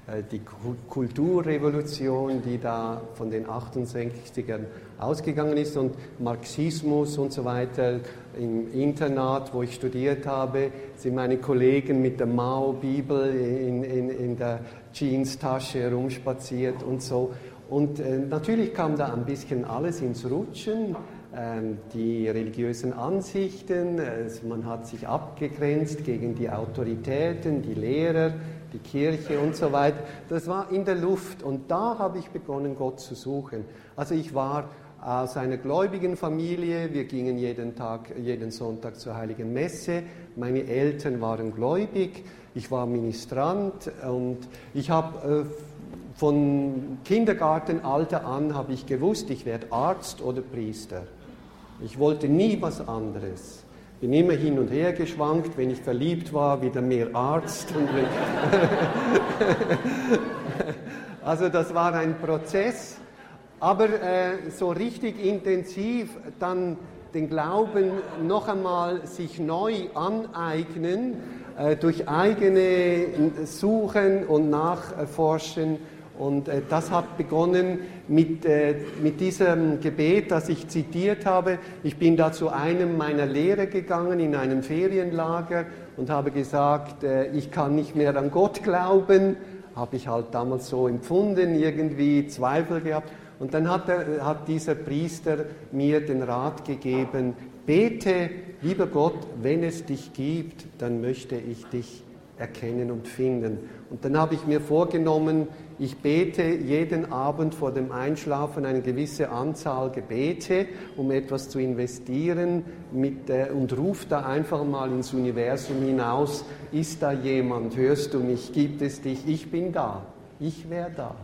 äh, die Kulturrevolution, die da von den 68ern ausgegangen ist und Marxismus und so weiter. Im Internat, wo ich studiert habe, sind meine Kollegen mit der Mao-Bibel in, in, in der Jeans-Tasche herumspaziert und so. Und äh, natürlich kam da ein bisschen alles ins Rutschen die religiösen Ansichten, man hat sich abgegrenzt gegen die Autoritäten, die Lehrer, die Kirche und so weiter. Das war in der Luft und da habe ich begonnen, Gott zu suchen. Also ich war aus einer gläubigen Familie, wir gingen jeden Tag, jeden Sonntag zur Heiligen Messe. Meine Eltern waren gläubig, ich war Ministrant und ich habe äh, von Kindergartenalter an habe ich gewusst, ich werde Arzt oder Priester. Ich wollte nie was anderes bin immer hin und her geschwankt, wenn ich verliebt war, wieder mehr Arzt. also das war ein Prozess, aber äh, so richtig intensiv dann den Glauben noch einmal sich neu aneignen, äh, durch eigene Suchen und Nachforschen und äh, das hat begonnen mit, äh, mit diesem Gebet, das ich zitiert habe. Ich bin da zu einem meiner Lehrer gegangen in einem Ferienlager und habe gesagt, äh, ich kann nicht mehr an Gott glauben. Habe ich halt damals so empfunden, irgendwie Zweifel gehabt. Und dann hat, er, hat dieser Priester mir den Rat gegeben, bete, lieber Gott, wenn es dich gibt, dann möchte ich dich erkennen und finden. Und dann habe ich mir vorgenommen, ich bete jeden Abend vor dem Einschlafen eine gewisse Anzahl Gebete, um etwas zu investieren mit, äh, und rufe da einfach mal ins Universum hinaus, ist da jemand, hörst du mich, gibt es dich, ich bin da, ich wäre da.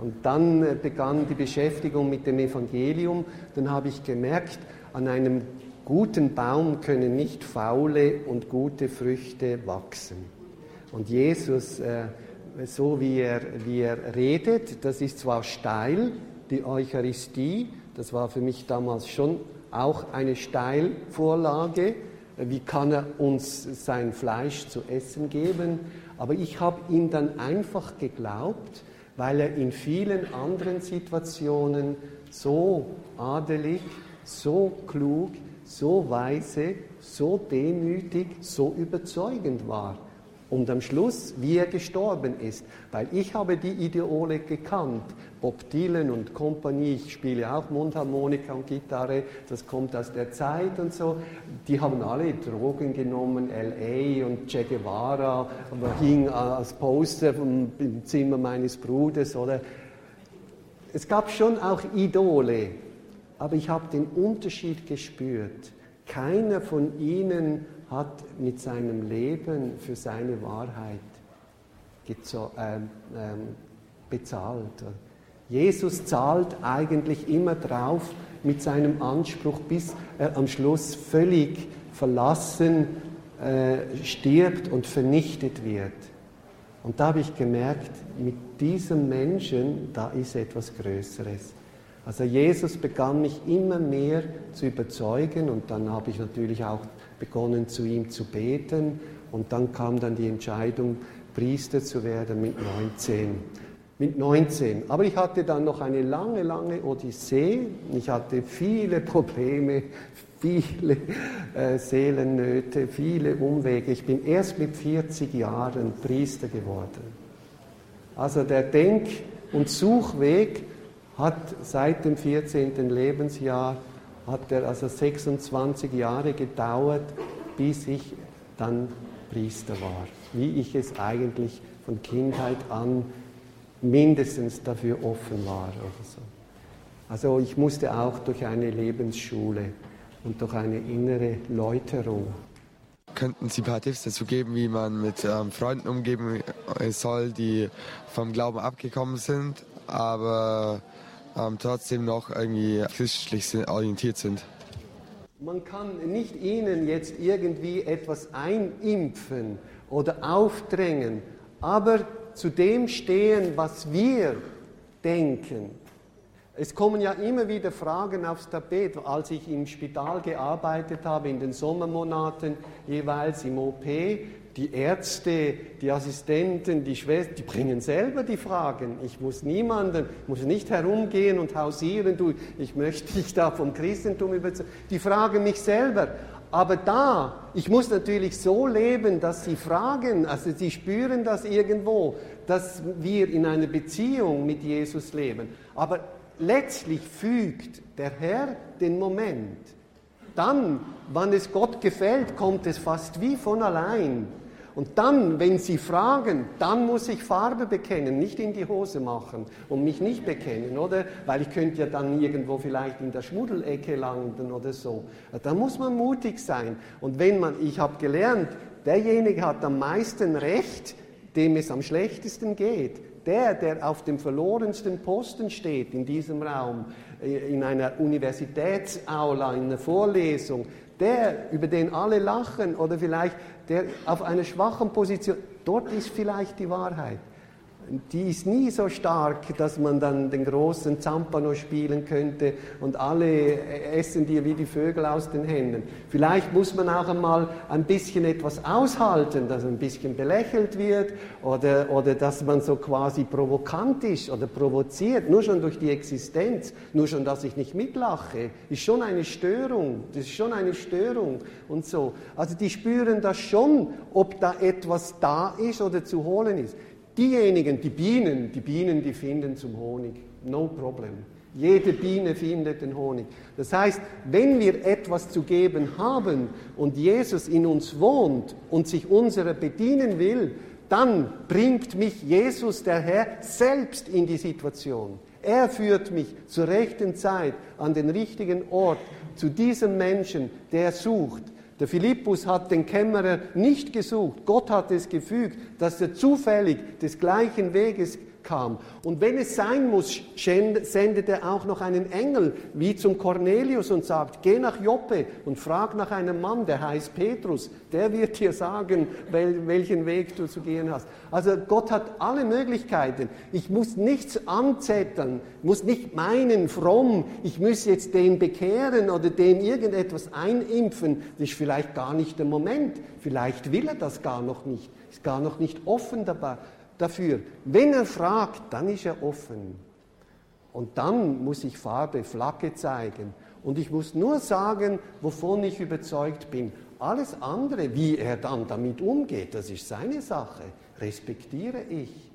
Und dann äh, begann die Beschäftigung mit dem Evangelium, dann habe ich gemerkt, an einem guten Baum können nicht faule und gute Früchte wachsen. Und Jesus äh, so wie er, wie er redet, das ist zwar steil, die Eucharistie, das war für mich damals schon auch eine Steilvorlage, wie kann er uns sein Fleisch zu essen geben, aber ich habe ihm dann einfach geglaubt, weil er in vielen anderen Situationen so adelig, so klug, so weise, so demütig, so überzeugend war und am Schluss, wie er gestorben ist. Weil ich habe die Ideole gekannt. Bob Dylan und Kompanie, ich spiele auch Mundharmonika und Gitarre, das kommt aus der Zeit und so. Die haben alle Drogen genommen, L.A. und Che Guevara, aber hing als Poster im Zimmer meines Bruders. Oder. Es gab schon auch Idole, aber ich habe den Unterschied gespürt. Keiner von ihnen hat mit seinem Leben für seine Wahrheit ähm, ähm, bezahlt. Jesus zahlt eigentlich immer drauf mit seinem Anspruch, bis er am Schluss völlig verlassen äh, stirbt und vernichtet wird. Und da habe ich gemerkt, mit diesem Menschen, da ist etwas Größeres. Also Jesus begann mich immer mehr zu überzeugen und dann habe ich natürlich auch begonnen zu ihm zu beten und dann kam dann die Entscheidung, Priester zu werden mit 19. Mit 19. Aber ich hatte dann noch eine lange, lange Odyssee. Ich hatte viele Probleme, viele äh, Seelennöte, viele Umwege. Ich bin erst mit 40 Jahren Priester geworden. Also der Denk- und Suchweg hat seit dem 14. Lebensjahr hat er also 26 Jahre gedauert, bis ich dann Priester war. Wie ich es eigentlich von Kindheit an mindestens dafür offen war oder so. Also ich musste auch durch eine Lebensschule und durch eine innere Läuterung. könnten Sie ein paar Tipps dazu geben, wie man mit ähm, Freunden umgeben soll, die vom Glauben abgekommen sind, aber ähm, trotzdem noch irgendwie christlich orientiert sind? Man kann nicht ihnen jetzt irgendwie etwas einimpfen oder aufdrängen, aber zu dem stehen, was wir denken. Es kommen ja immer wieder Fragen aufs Tapet. Als ich im Spital gearbeitet habe, in den Sommermonaten, jeweils im OP, die Ärzte, die Assistenten, die Schwestern, die bringen selber die Fragen. Ich muss niemanden, muss nicht herumgehen und hausieren, du, ich möchte dich da vom Christentum überzeugen. Die fragen mich selber. Aber da, ich muss natürlich so leben, dass sie fragen, also sie spüren das irgendwo, dass wir in einer Beziehung mit Jesus leben. Aber letztlich fügt der Herr den Moment. Dann, wann es Gott gefällt, kommt es fast wie von allein. Und dann, wenn Sie fragen, dann muss ich Farbe bekennen, nicht in die Hose machen und mich nicht bekennen, oder? Weil ich könnte ja dann irgendwo vielleicht in der Schmuddelecke landen oder so. Da muss man mutig sein. Und wenn man, ich habe gelernt, derjenige hat am meisten Recht, dem es am schlechtesten geht. Der, der auf dem verlorensten Posten steht in diesem Raum, äh, in einer Universitätsaula, in einer Vorlesung, der, über den alle lachen oder vielleicht der auf einer schwachen Position, dort ist vielleicht die Wahrheit die ist nie so stark, dass man dann den großen Zampano spielen könnte und alle essen dir wie die Vögel aus den Händen. Vielleicht muss man auch einmal ein bisschen etwas aushalten, dass ein bisschen belächelt wird oder, oder dass man so quasi provokant ist oder provoziert, nur schon durch die Existenz, nur schon, dass ich nicht mitlache, ist schon eine Störung, das ist schon eine Störung und so. Also die spüren das schon, ob da etwas da ist oder zu holen ist. Diejenigen, die Bienen, die Bienen, die finden zum Honig. No problem. Jede Biene findet den Honig. Das heißt, wenn wir etwas zu geben haben und Jesus in uns wohnt und sich unserer bedienen will, dann bringt mich Jesus, der Herr, selbst in die Situation. Er führt mich zur rechten Zeit an den richtigen Ort zu diesem Menschen, der sucht. Der Philippus hat den Kämmerer nicht gesucht. Gott hat es gefügt, dass er zufällig des gleichen Weges kam. Und wenn es sein muss, sendet er auch noch einen Engel, wie zum Cornelius, und sagt, geh nach Joppe und frag nach einem Mann, der heißt Petrus, der wird dir sagen, welchen Weg du zu gehen hast. Also Gott hat alle Möglichkeiten. Ich muss nichts anzetteln, muss nicht meinen, fromm, ich muss jetzt den bekehren oder dem irgendetwas einimpfen. Das ist vielleicht gar nicht der Moment. Vielleicht will er das gar noch nicht, ist gar noch nicht offen dabei dafür. Wenn er fragt, dann ist er offen. Und dann muss ich Farbe, Flagge zeigen. Und ich muss nur sagen, wovon ich überzeugt bin. Alles andere, wie er dann damit umgeht, das ist seine Sache. Respektiere ich.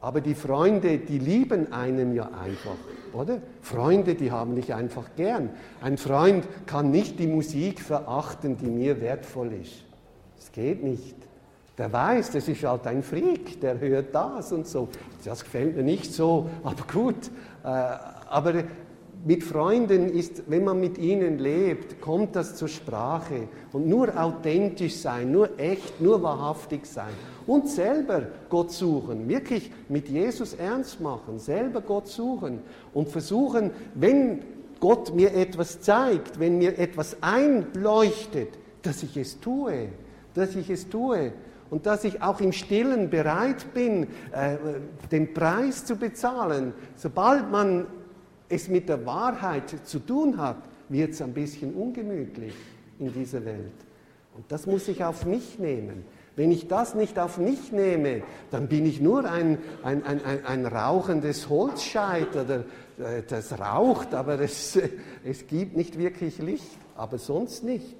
Aber die Freunde, die lieben einem ja einfach, oder? Freunde, die haben dich einfach gern. Ein Freund kann nicht die Musik verachten, die mir wertvoll ist. Es geht nicht. Der weiß, das ist halt ein Freak, der hört das und so. Das gefällt mir nicht so, aber gut. Äh, aber mit Freunden ist, wenn man mit ihnen lebt, kommt das zur Sprache. Und nur authentisch sein, nur echt, nur wahrhaftig sein. Und selber Gott suchen, wirklich mit Jesus ernst machen, selber Gott suchen und versuchen, wenn Gott mir etwas zeigt, wenn mir etwas einleuchtet, dass ich es tue, dass ich es tue und dass ich auch im Stillen bereit bin, äh, den Preis zu bezahlen. Sobald man es mit der Wahrheit zu tun hat, wird es ein bisschen ungemütlich in dieser Welt. Und das muss ich auf mich nehmen. Wenn ich das nicht auf mich nehme, dann bin ich nur ein, ein, ein, ein, ein rauchendes Holzscheit oder äh, das raucht, aber es, es gibt nicht wirklich Licht. Aber sonst nicht.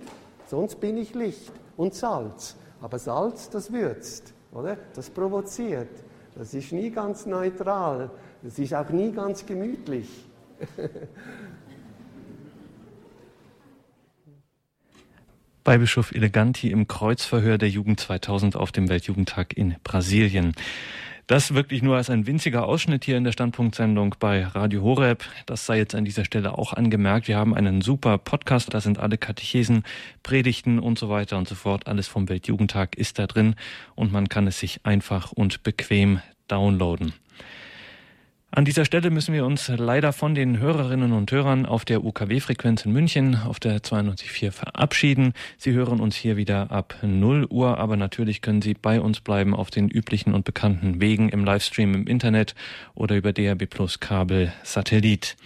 Sonst bin ich Licht und Salz. Aber Salz, das würzt, oder? Das provoziert. Das ist nie ganz neutral. Das ist auch nie ganz gemütlich. Bei Bischof Eleganti im Kreuzverhör der Jugend 2000 auf dem Weltjugendtag in Brasilien. Das wirklich nur als ein winziger Ausschnitt hier in der Standpunktsendung bei Radio Horeb. Das sei jetzt an dieser Stelle auch angemerkt. Wir haben einen super Podcast. Da sind alle Katechesen, Predigten und so weiter und so fort. Alles vom Weltjugendtag ist da drin und man kann es sich einfach und bequem downloaden. An dieser Stelle müssen wir uns leider von den Hörerinnen und Hörern auf der UKW-Frequenz in München auf der 92.4 verabschieden. Sie hören uns hier wieder ab 0 Uhr, aber natürlich können Sie bei uns bleiben auf den üblichen und bekannten Wegen im Livestream im Internet oder über DRB Plus Kabel Satellit.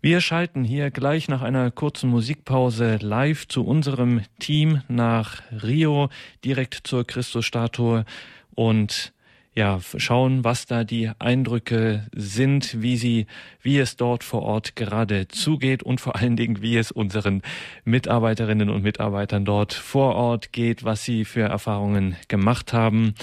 Wir schalten hier gleich nach einer kurzen Musikpause live zu unserem Team nach Rio, direkt zur Christusstatue und ja, schauen, was da die Eindrücke sind, wie sie, wie es dort vor Ort gerade zugeht und vor allen Dingen, wie es unseren Mitarbeiterinnen und Mitarbeitern dort vor Ort geht, was sie für Erfahrungen gemacht haben.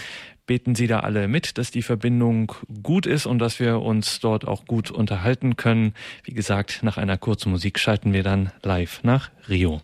Beten Sie da alle mit, dass die Verbindung gut ist und dass wir uns dort auch gut unterhalten können. Wie gesagt, nach einer kurzen Musik schalten wir dann live nach Rio.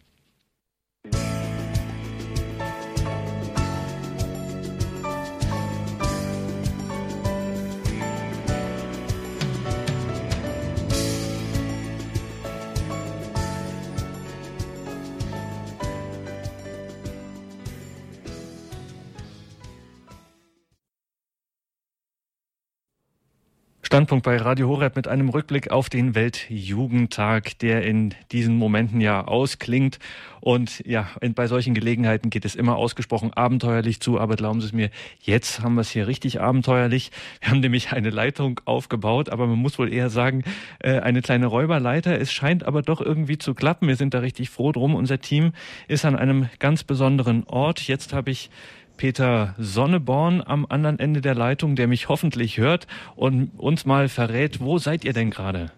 Standpunkt bei Radio Horeb mit einem Rückblick auf den Weltjugendtag, der in diesen Momenten ja ausklingt. Und ja, bei solchen Gelegenheiten geht es immer ausgesprochen abenteuerlich zu. Aber glauben Sie es mir, jetzt haben wir es hier richtig abenteuerlich. Wir haben nämlich eine Leitung aufgebaut, aber man muss wohl eher sagen, äh, eine kleine Räuberleiter. Es scheint aber doch irgendwie zu klappen. Wir sind da richtig froh drum. Unser Team ist an einem ganz besonderen Ort. Jetzt habe ich Peter Sonneborn am anderen Ende der Leitung, der mich hoffentlich hört und uns mal verrät, wo seid ihr denn gerade?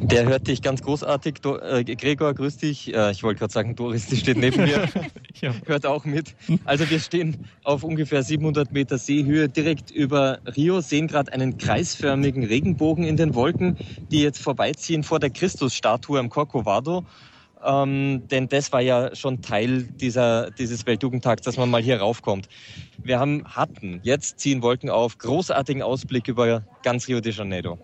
Der hört dich ganz großartig. Do, äh, Gregor, grüß dich. Äh, ich wollte gerade sagen, Doris, die steht neben mir. ja. Hört auch mit. Also wir stehen auf ungefähr 700 Meter Seehöhe direkt über Rio, sehen gerade einen kreisförmigen Regenbogen in den Wolken, die jetzt vorbeiziehen vor der Christusstatue am Corcovado ähm, denn das war ja schon Teil dieser, dieses Weltjugendtags, dass man mal hier raufkommt. Wir haben, hatten, jetzt ziehen Wolken auf, großartigen Ausblick über ganz Rio de Janeiro.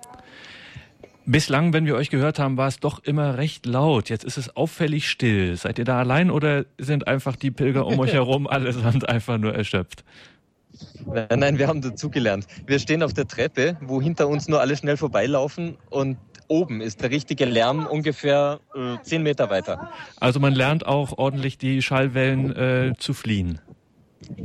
Bislang, wenn wir euch gehört haben, war es doch immer recht laut. Jetzt ist es auffällig still. Seid ihr da allein oder sind einfach die Pilger um euch herum allesamt einfach nur erschöpft? Nein, wir haben dazugelernt. Wir stehen auf der Treppe, wo hinter uns nur alle schnell vorbeilaufen und oben ist der richtige Lärm ungefähr äh, zehn Meter weiter. Also man lernt auch ordentlich die Schallwellen äh, zu fliehen.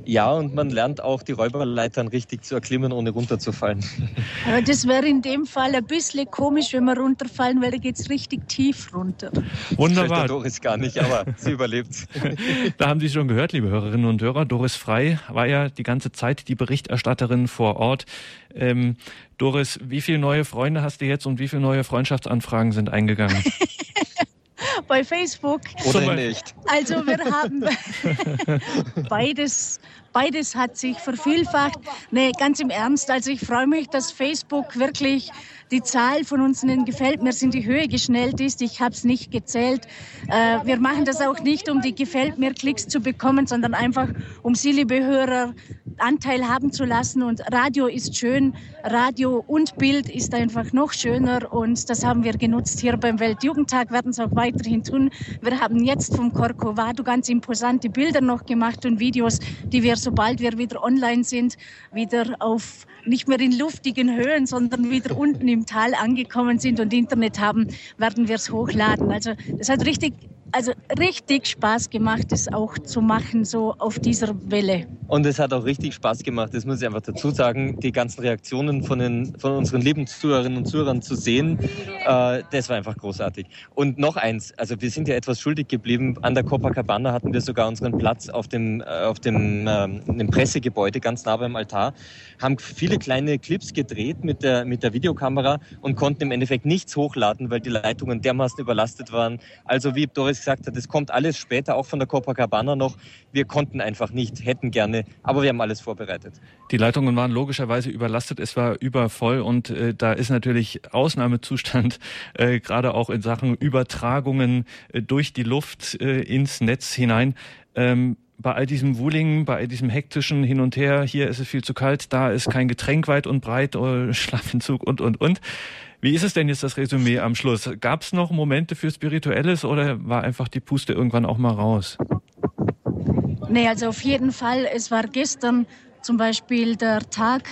Ja, und man lernt auch die Räuberleitern richtig zu erklimmen, ohne runterzufallen. Aber das wäre in dem Fall ein bisschen komisch, wenn wir runterfallen, weil da geht es richtig tief runter. Wunderbar. Das Doris gar nicht, aber sie überlebt. Da haben Sie schon gehört, liebe Hörerinnen und Hörer. Doris Frei war ja die ganze Zeit die Berichterstatterin vor Ort. Ähm, Doris, wie viele neue Freunde hast du jetzt und wie viele neue Freundschaftsanfragen sind eingegangen? bei Facebook. Oder nicht. Also wir haben beides, beides hat sich vervielfacht. Nee, ganz im Ernst. Also ich freue mich, dass Facebook wirklich die Zahl von unseren Gefällt mir sind die Höhe geschnellt ist. Ich habe es nicht gezählt. Äh, wir machen das auch nicht, um die Gefällt mir Klicks zu bekommen, sondern einfach, um Sie, liebe Hörer, Anteil haben zu lassen. Und Radio ist schön. Radio und Bild ist einfach noch schöner. Und das haben wir genutzt hier beim Weltjugendtag, werden es auch weiterhin tun. Wir haben jetzt vom Corcovado ganz imposante Bilder noch gemacht und Videos, die wir, sobald wir wieder online sind, wieder auf nicht mehr in luftigen Höhen, sondern wieder unten im Tal angekommen sind und Internet haben, werden wir es hochladen. Also das hat richtig also richtig Spaß gemacht, das auch zu machen, so auf dieser Welle. Und es hat auch richtig Spaß gemacht, das muss ich einfach dazu sagen, die ganzen Reaktionen von, den, von unseren lieben Zuhörerinnen und Zuhörern zu sehen, äh, das war einfach großartig. Und noch eins, also wir sind ja etwas schuldig geblieben. An der Copacabana hatten wir sogar unseren Platz auf dem, äh, auf dem, äh, dem Pressegebäude, ganz nah beim Altar, haben viele kleine Clips gedreht mit der, mit der Videokamera und konnten im Endeffekt nichts hochladen, weil die Leitungen dermaßen überlastet waren. Also wie Doris gesagt hat, es kommt alles später, auch von der Copacabana noch. Wir konnten einfach nicht, hätten gerne, aber wir haben alles vorbereitet. Die Leitungen waren logischerweise überlastet, es war übervoll und äh, da ist natürlich Ausnahmezustand, äh, gerade auch in Sachen Übertragungen äh, durch die Luft äh, ins Netz hinein. Ähm, bei all diesem Wuling, bei all diesem hektischen Hin und Her, hier ist es viel zu kalt, da ist kein Getränk weit und breit, oh, Schlafentzug und, und, und. Wie ist es denn jetzt das Resümee am Schluss? Gab es noch Momente für Spirituelles oder war einfach die Puste irgendwann auch mal raus? Nee, also auf jeden Fall, es war gestern zum Beispiel der Tag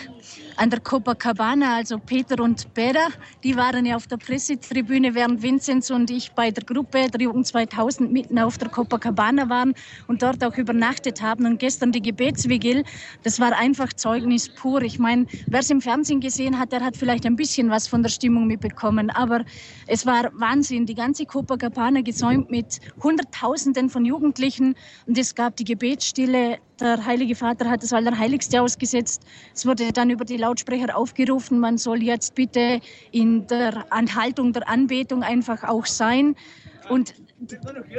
an der Copacabana, also Peter und Beda, die waren ja auf der Pressetribüne, während Vinzenz und ich bei der Gruppe der Jugend 2000 mitten auf der Copacabana waren und dort auch übernachtet haben. Und gestern die Gebetswigil, das war einfach Zeugnis pur. Ich meine, wer es im Fernsehen gesehen hat, der hat vielleicht ein bisschen was von der Stimmung mitbekommen. Aber es war Wahnsinn. Die ganze Copacabana gesäumt mit Hunderttausenden von Jugendlichen und es gab die Gebetsstille der Heilige Vater hat das Allerheiligste ausgesetzt. Es wurde dann über die Lautsprecher aufgerufen, man soll jetzt bitte in der Anhaltung der Anbetung einfach auch sein. Und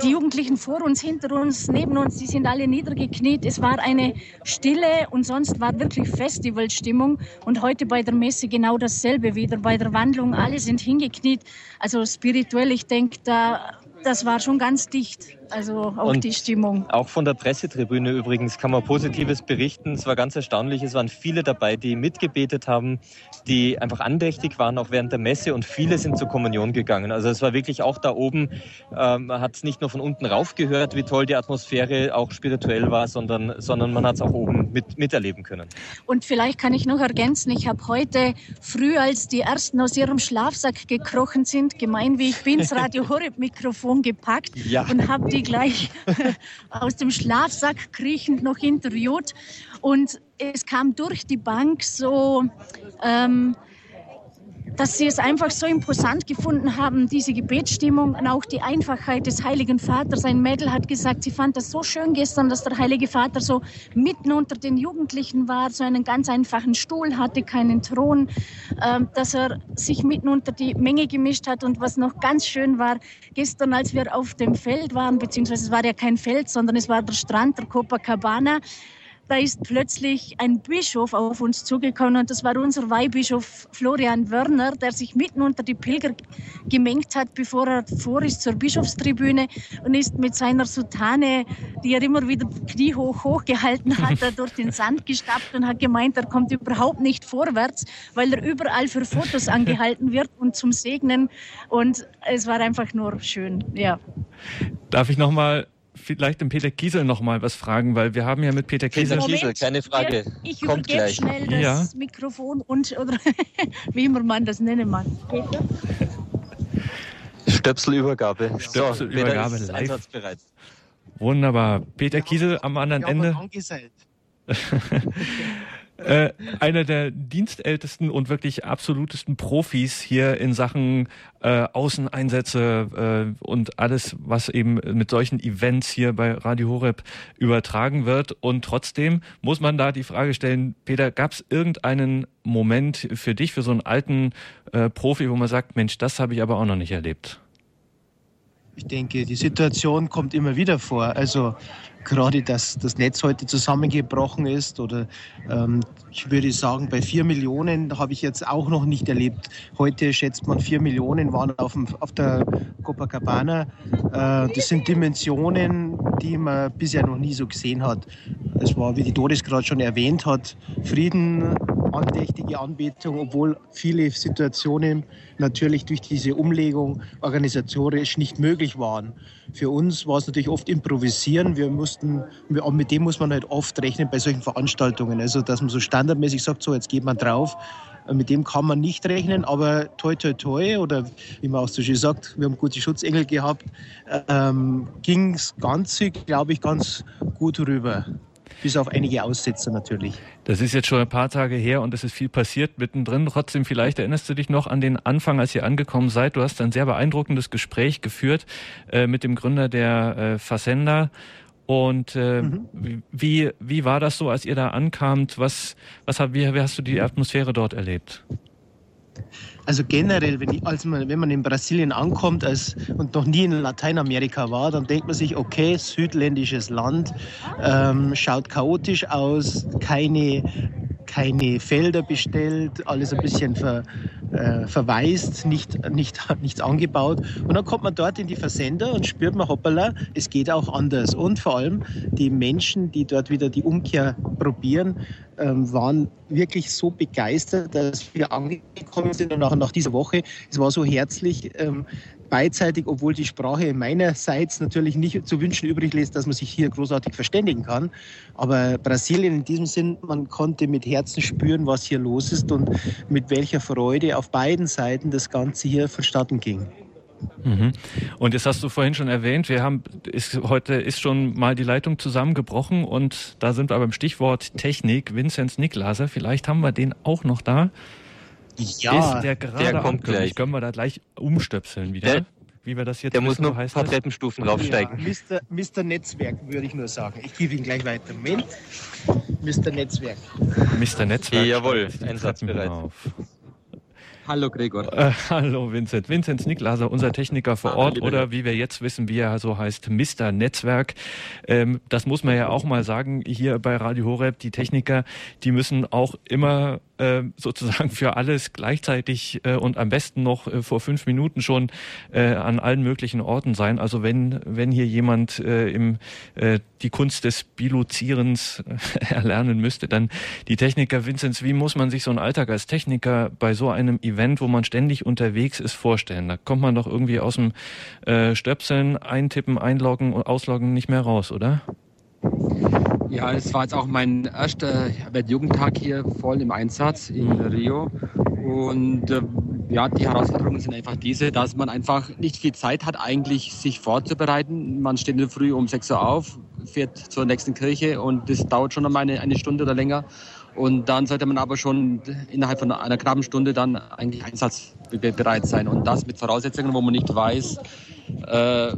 die Jugendlichen vor uns, hinter uns, neben uns, die sind alle niedergekniet. Es war eine Stille und sonst war wirklich Festivalstimmung. Und heute bei der Messe genau dasselbe wieder. Bei der Wandlung, alle sind hingekniet. Also spirituell, ich denke, da, das war schon ganz dicht also auch und die Stimmung. Auch von der Pressetribüne übrigens kann man Positives berichten. Es war ganz erstaunlich. Es waren viele dabei, die mitgebetet haben, die einfach andächtig waren, auch während der Messe und viele sind zur Kommunion gegangen. Also es war wirklich auch da oben, ähm, man hat es nicht nur von unten rauf gehört, wie toll die Atmosphäre auch spirituell war, sondern, sondern man hat es auch oben mit, miterleben können. Und vielleicht kann ich noch ergänzen, ich habe heute früh, als die Ersten aus ihrem Schlafsack gekrochen sind, gemein wie ich bin, das Radio Horeb Mikrofon gepackt ja. und habe die gleich aus dem Schlafsack kriechend noch interviewt. Und es kam durch die Bank so, ähm, dass sie es einfach so imposant gefunden haben, diese Gebetsstimmung und auch die Einfachheit des Heiligen Vaters. Ein Mädel hat gesagt, sie fand das so schön gestern, dass der Heilige Vater so mitten unter den Jugendlichen war, so einen ganz einfachen Stuhl hatte, keinen Thron, äh, dass er sich mitten unter die Menge gemischt hat. Und was noch ganz schön war, gestern, als wir auf dem Feld waren, beziehungsweise es war ja kein Feld, sondern es war der Strand der Copacabana, da ist plötzlich ein Bischof auf uns zugekommen und das war unser Weihbischof Florian Wörner, der sich mitten unter die Pilger gemengt hat, bevor er vor ist zur Bischofstribüne und ist mit seiner Sutane, die er immer wieder kniehoch hochgehalten hat, durch den Sand gestappt und hat gemeint, er kommt überhaupt nicht vorwärts, weil er überall für Fotos angehalten wird und zum Segnen und es war einfach nur schön, ja. Darf ich noch mal vielleicht den Peter Kiesel noch mal was fragen, weil wir haben ja mit Peter Kiesel... Peter Kiesel, keine Frage. Ich Kommt gleich. schnell das ja. Mikrofon und, oder wie immer man das nennen mag. Peter? Stöpselübergabe. Stöpselübergabe so, live. Wunderbar. Peter Kiesel am anderen Ende. Äh, einer der dienstältesten und wirklich absolutesten Profis hier in Sachen äh, Außeneinsätze äh, und alles, was eben mit solchen Events hier bei Radio Horeb übertragen wird. Und trotzdem muss man da die Frage stellen, Peter, gab es irgendeinen Moment für dich, für so einen alten äh, Profi, wo man sagt, Mensch, das habe ich aber auch noch nicht erlebt? Ich denke, die Situation kommt immer wieder vor. Also gerade, dass das Netz heute zusammengebrochen ist oder ähm, ich würde sagen, bei vier Millionen habe ich jetzt auch noch nicht erlebt. Heute schätzt man vier Millionen waren auf, dem, auf der Copacabana. Äh, das sind Dimensionen, die man bisher noch nie so gesehen hat. Es war, wie die Doris gerade schon erwähnt hat, Frieden, andächtige Anbetung, obwohl viele Situationen natürlich durch diese Umlegung organisatorisch nicht möglich waren. Für uns war es natürlich oft improvisieren. Wir mussten, mit dem muss man halt oft rechnen bei solchen Veranstaltungen. Also, dass man so standardmäßig sagt, so, jetzt geht man drauf. Mit dem kann man nicht rechnen, aber toi, toi, toi, oder wie man auch so schön sagt, wir haben gute Schutzengel gehabt, ähm, ging das Ganze, glaube ich, ganz gut rüber bis auf einige Aussetzer natürlich. Das ist jetzt schon ein paar Tage her und es ist viel passiert mittendrin. Trotzdem, vielleicht erinnerst du dich noch an den Anfang, als ihr angekommen seid. Du hast ein sehr beeindruckendes Gespräch geführt äh, mit dem Gründer der äh, Fassenda. Und äh, mhm. wie, wie war das so, als ihr da ankamt? Was, was, wie, wie hast du die Atmosphäre dort erlebt? Also generell, wenn, ich, als man, wenn man in Brasilien ankommt als, und noch nie in Lateinamerika war, dann denkt man sich, okay, südländisches Land, ähm, schaut chaotisch aus, keine, keine Felder bestellt, alles ein bisschen ver, äh, verwaist, nicht, nicht, nichts angebaut. Und dann kommt man dort in die Versender und spürt man, hoppala, es geht auch anders. Und vor allem die Menschen, die dort wieder die Umkehr probieren, ähm, waren wirklich so begeistert, dass wir angekommen sind und auch nach dieser Woche, es war so herzlich, ähm, beidseitig, obwohl die Sprache meinerseits natürlich nicht zu wünschen übrig lässt, dass man sich hier großartig verständigen kann. Aber Brasilien in diesem Sinn, man konnte mit Herzen spüren, was hier los ist und mit welcher Freude auf beiden Seiten das Ganze hier vonstatten ging. Mhm. Und jetzt hast du vorhin schon erwähnt, wir haben ist, heute ist schon mal die Leitung zusammengebrochen und da sind wir beim Stichwort Technik. Vinzenz Niklaser, vielleicht haben wir den auch noch da. Ja, ist der gerade der kommt gleich. Können wir da gleich umstöpseln wieder? Der, wie wir das jetzt der muss nur ein paar? Treppenstufen raufsteigen. Ja, Mr. Mr. Netzwerk würde ich nur sagen. Ich gebe ihn gleich weiter. Moment. Mr. Netzwerk. Mr. Netzwerk. Jawohl, einsatzbereit. Hallo Gregor. Äh, hallo Vincent. Vincent Niklaser, unser Techniker vor Ort lieber oder wie wir jetzt wissen, wie er so heißt, Mr. Netzwerk. Ähm, das muss man ja auch mal sagen, hier bei Radio Horeb, die Techniker, die müssen auch immer äh, sozusagen für alles gleichzeitig äh, und am besten noch äh, vor fünf Minuten schon an allen möglichen Orten sein. Also wenn, wenn hier jemand im, die Kunst des Biluzierens erlernen müsste, dann die Techniker. Vinzenz, wie muss man sich so einen Alltag als Techniker bei so einem Event, wo man ständig unterwegs ist, vorstellen? Da kommt man doch irgendwie aus dem äh, Stöpseln, eintippen, einloggen und ausloggen nicht mehr raus, oder? Ja, es war jetzt auch mein erster Weltjugendtag hier voll im Einsatz in Rio. Und äh, ja, die Herausforderungen sind einfach diese, dass man einfach nicht viel Zeit hat, eigentlich sich vorzubereiten. Man steht in der Früh um 6 Uhr auf, fährt zur nächsten Kirche und das dauert schon einmal eine, eine Stunde oder länger. Und dann sollte man aber schon innerhalb von einer knappen Stunde dann eigentlich einsatzbereit sein. Und das mit Voraussetzungen, wo man nicht weiß, äh,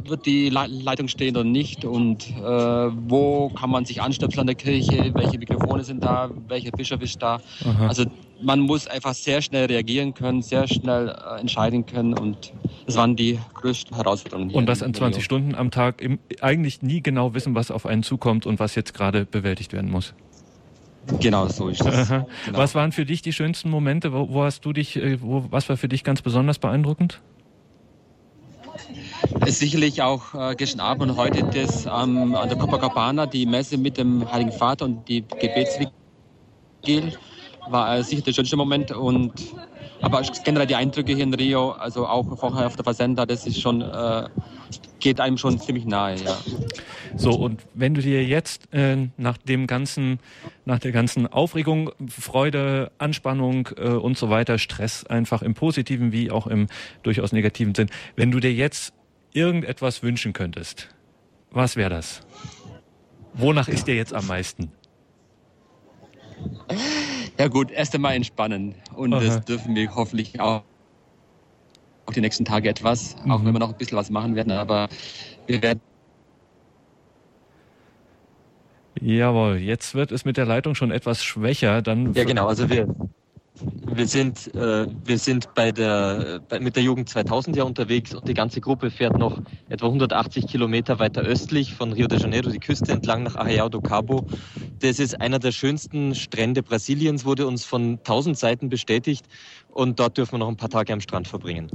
wird die Le Leitung stehen oder nicht und äh, wo kann man sich anstöpseln an der Kirche, welche Mikrofone sind da, welcher Bischof ist da. Aha. Also man muss einfach sehr schnell reagieren können, sehr schnell äh, entscheiden können und das waren die größten Herausforderungen. Und das in an 20 Rio. Stunden am Tag im, eigentlich nie genau wissen, was auf einen zukommt und was jetzt gerade bewältigt werden muss. Genau, so ist das. Genau. Was waren für dich die schönsten Momente? Wo, wo hast du dich, äh, wo, was war für dich ganz besonders beeindruckend? Sicherlich auch äh, gestern Abend und heute das ähm, an der Copacabana, die Messe mit dem Heiligen Vater und die Gebetsvigil war äh, sicher der schönste Moment und aber generell die Eindrücke hier in Rio, also auch vorher auf der Versender, das ist schon, äh, geht einem schon ziemlich nahe, ja. So, und wenn du dir jetzt äh, nach dem ganzen, nach der ganzen Aufregung, Freude, Anspannung äh, und so weiter, Stress einfach im positiven wie auch im durchaus negativen Sinn, wenn du dir jetzt irgendetwas wünschen könntest, was wäre das? Wonach ist dir jetzt am meisten? Ja gut, erst einmal entspannen und Aha. das dürfen wir hoffentlich auch, auch die nächsten Tage etwas, auch Mhm. wenn wir noch ein bisschen was machen werden, aber wir werden Jawohl, jetzt wird es mit der Leitung schon etwas schwächer. Dann Ja, genau. Also wir, wir sind, äh, wir sind bei der, bei, mit der Jugend 2000 ja unterwegs und die ganze Gruppe fährt noch etwa 180 Kilometer weiter östlich von Rio de Janeiro die Küste entlang nach Arraial do Cabo. Das ist einer der schönsten Strände Brasiliens, wurde uns von tausend Seiten bestätigt und dort dürfen wir noch ein paar Tage am Strand verbringen.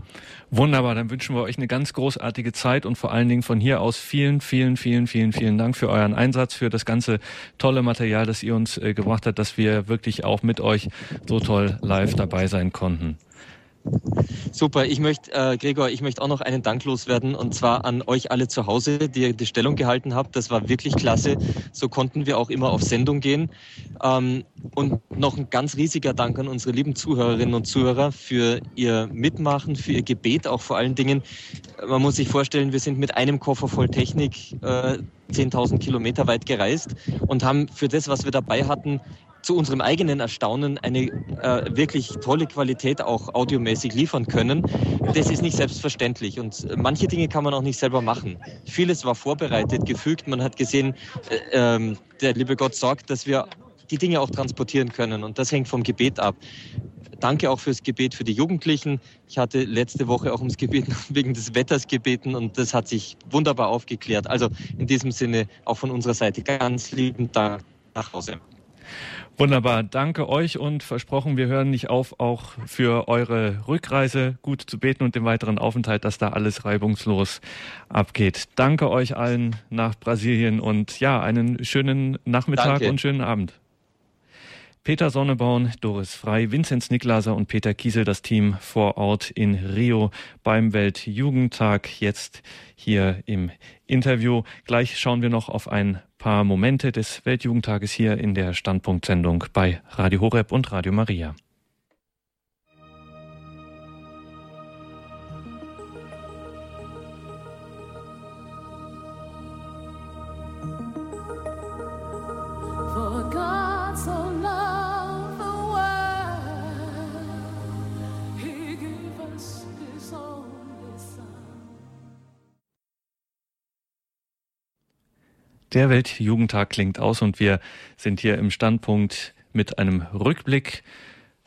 Wunderbar, dann wünschen wir euch eine ganz großartige Zeit und vor allen Dingen von hier aus vielen, vielen, vielen, vielen, vielen Dank für euren Einsatz, für das ganze tolle Material, das ihr uns äh, gebracht habt, dass wir wirklich auch mit euch so toll live dabei sein konnten. Super, ich möchte, äh, Gregor, ich möchte auch noch einen Dank loswerden und zwar an euch alle zu Hause, die ihr die Stellung gehalten habt. Das war wirklich klasse. So konnten wir auch immer auf Sendung gehen. Ähm, und noch ein ganz riesiger Dank an unsere lieben Zuhörerinnen und Zuhörer für ihr Mitmachen, für ihr Gebet auch vor allen Dingen. Man muss sich vorstellen, wir sind mit einem Koffer voll Technik äh, 10.000 Kilometer weit gereist und haben für das, was wir dabei hatten, zu unserem eigenen Erstaunen eine äh, wirklich tolle Qualität auch audiomäßig liefern können. Das ist nicht selbstverständlich und manche Dinge kann man auch nicht selber machen. Vieles war vorbereitet, gefügt. Man hat gesehen, äh, ähm, der liebe Gott sorgt, dass wir die Dinge auch transportieren können und das hängt vom Gebet ab. Danke auch fürs Gebet für die Jugendlichen. Ich hatte letzte Woche auch ums Gebet wegen des Wetters gebeten und das hat sich wunderbar aufgeklärt. Also in diesem Sinne auch von unserer Seite ganz lieben Dank nach Hause. Wunderbar, danke euch und versprochen, wir hören nicht auf, auch für eure Rückreise gut zu beten und den weiteren Aufenthalt, dass da alles reibungslos abgeht. Danke euch allen nach Brasilien und ja, einen schönen Nachmittag danke. und schönen Abend. Peter Sonneborn, Doris Frei, Vinzenz Niklaser und Peter Kiesel, das Team vor Ort in Rio beim Weltjugendtag, jetzt hier im Interview. Gleich schauen wir noch auf ein paar Momente des Weltjugendtages hier in der Standpunktsendung bei Radio Horeb und Radio Maria. Der Weltjugendtag klingt aus und wir sind hier im Standpunkt mit einem Rückblick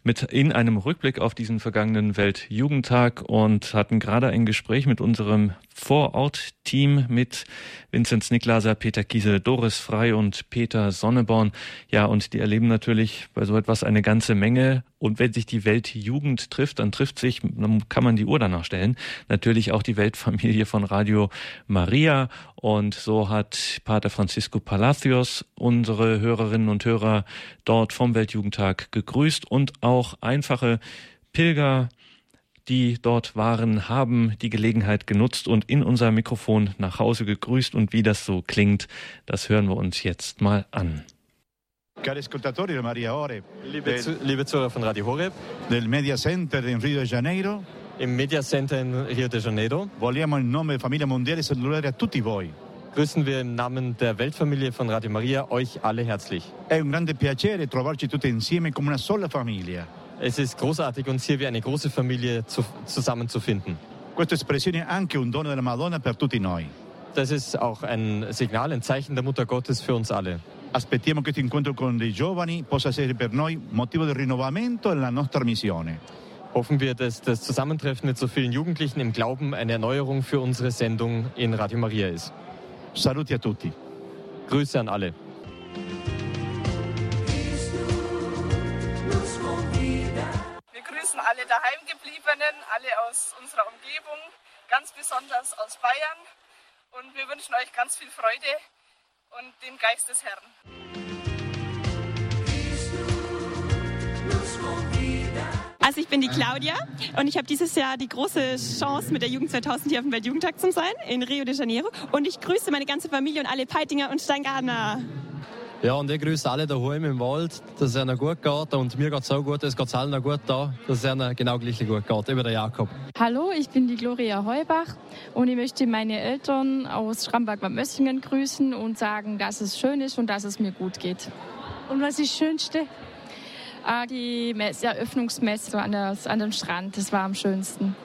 mit in einem Rückblick auf diesen vergangenen Weltjugendtag und hatten gerade ein Gespräch mit unserem Vorort-Team mit Vinzenz Niklaser, Peter Kiesel, Doris Frei und Peter Sonneborn. Ja, und die erleben natürlich bei so etwas eine ganze Menge. Und wenn sich die Weltjugend trifft, dann trifft sich, dann kann man die Uhr danach stellen, natürlich auch die Weltfamilie von Radio Maria. Und so hat Pater Francisco Palacios unsere Hörerinnen und Hörer dort vom Weltjugendtag gegrüßt und auch einfache Pilger die dort waren, haben die Gelegenheit genutzt und in unser Mikrofon nach Hause gegrüßt. Und wie das so klingt, das hören wir uns jetzt mal an. Liebe, zu, liebe Zuhörer von Radio Horeb, del Media Center in Rio de Janeiro, im Media Center in Rio de Janeiro, vogliamo in nome della famiglia mondiale salutare a tutti voi. Grüßen wir im Namen der Weltfamilie von Radio Maria euch alle herzlich. È un grande piacere trovarci tutti insieme come una sola famiglia. Es ist großartig, uns hier wie eine große Familie zu, zusammenzufinden. Questa espressione è anche un dono della Madonna per tutti noi. Das ist auch ein Signal, ein Zeichen der Mutter Gottes für uns alle. Aspettiamo che questo incontro con dei giovani possa essere per noi motivo di rinnovamento della nostra missione. Hoffen wir, dass das Zusammentreffen mit so vielen Jugendlichen im Glauben eine Erneuerung für unsere Sendung in Radio Maria ist. Saluti a tutti. Grüße an alle. Alle daheimgebliebenen, alle aus unserer Umgebung, ganz besonders aus Bayern. Und wir wünschen euch ganz viel Freude und den Geist des Herrn. Also ich bin die Claudia und ich habe dieses Jahr die große Chance, mit der Jugend 2000 hier auf dem Weltjugendtag zu sein in Rio de Janeiro. Und ich grüße meine ganze Familie und alle Peitinger und Steingartner. Ja, und ich grüße alle daheim im Wald, dass es ihnen gut geht. Und mir geht es auch gut, es geht allen gut da, dass es ihnen genau gleich gut geht, über den Jakob. Hallo, ich bin die Gloria Heubach und ich möchte meine Eltern aus Schramberg beim Mössingen grüßen und sagen, dass es schön ist und dass es mir gut geht. Und was ist das Schönste? Ah, die Eröffnungsmesse an, an dem Strand, das war am schönsten.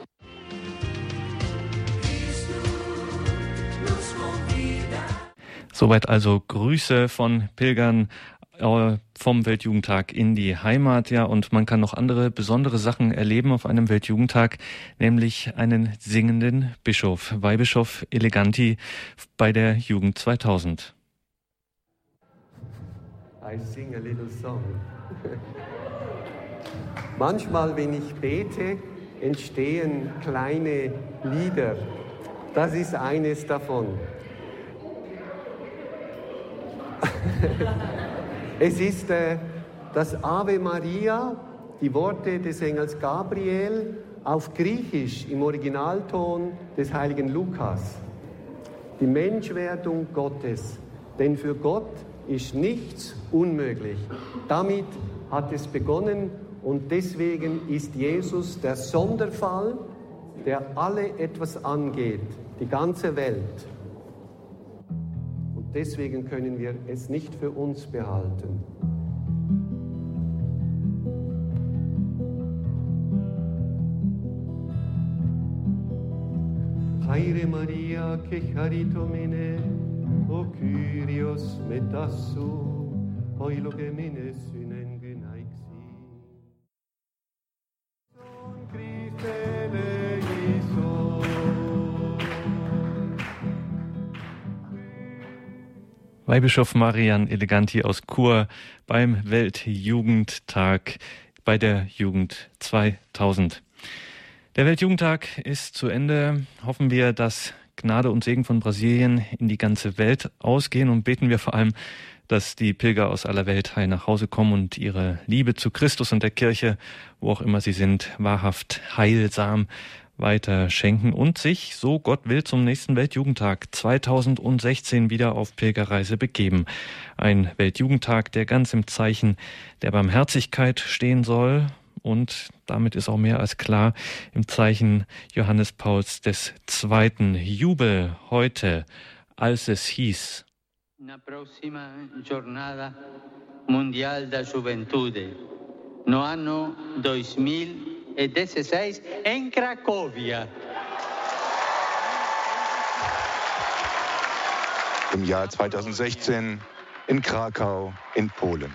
Soweit also Grüße von Pilgern äh, vom Weltjugendtag in die Heimat, ja, und man kann noch andere besondere Sachen erleben auf einem Weltjugendtag, nämlich einen singenden Bischof, Weihbischof Eleganti bei der Jugend 2000. I sing a little song. Manchmal, wenn ich bete, entstehen kleine Lieder. Das ist eines davon. es ist äh, das Ave Maria, die Worte des Engels Gabriel auf Griechisch im Originalton des heiligen Lukas. Die Menschwerdung Gottes. Denn für Gott ist nichts unmöglich. Damit hat es begonnen und deswegen ist Jesus der Sonderfall, der alle etwas angeht, die ganze Welt. Deswegen können wir es nicht für uns behalten. Haire Maria charitomene, o Kyrios metassu, oilo que Weihbischof Marian Eleganti aus Chur beim Weltjugendtag bei der Jugend 2000. Der Weltjugendtag ist zu Ende. Hoffen wir, dass Gnade und Segen von Brasilien in die ganze Welt ausgehen und beten wir vor allem, dass die Pilger aus aller Welt heil nach Hause kommen und ihre Liebe zu Christus und der Kirche, wo auch immer sie sind, wahrhaft heilsam weiter schenken und sich, so Gott will, zum nächsten Weltjugendtag 2016 wieder auf Pilgerreise begeben. Ein Weltjugendtag, der ganz im Zeichen der Barmherzigkeit stehen soll und damit ist auch mehr als klar im Zeichen Johannes Pauls des Zweiten Jubel heute, als es hieß. Na prossima giornata mundial da Juventude, no anno 2000 16 in Cracovia. Im Jahr 2016 in Krakau in Polen.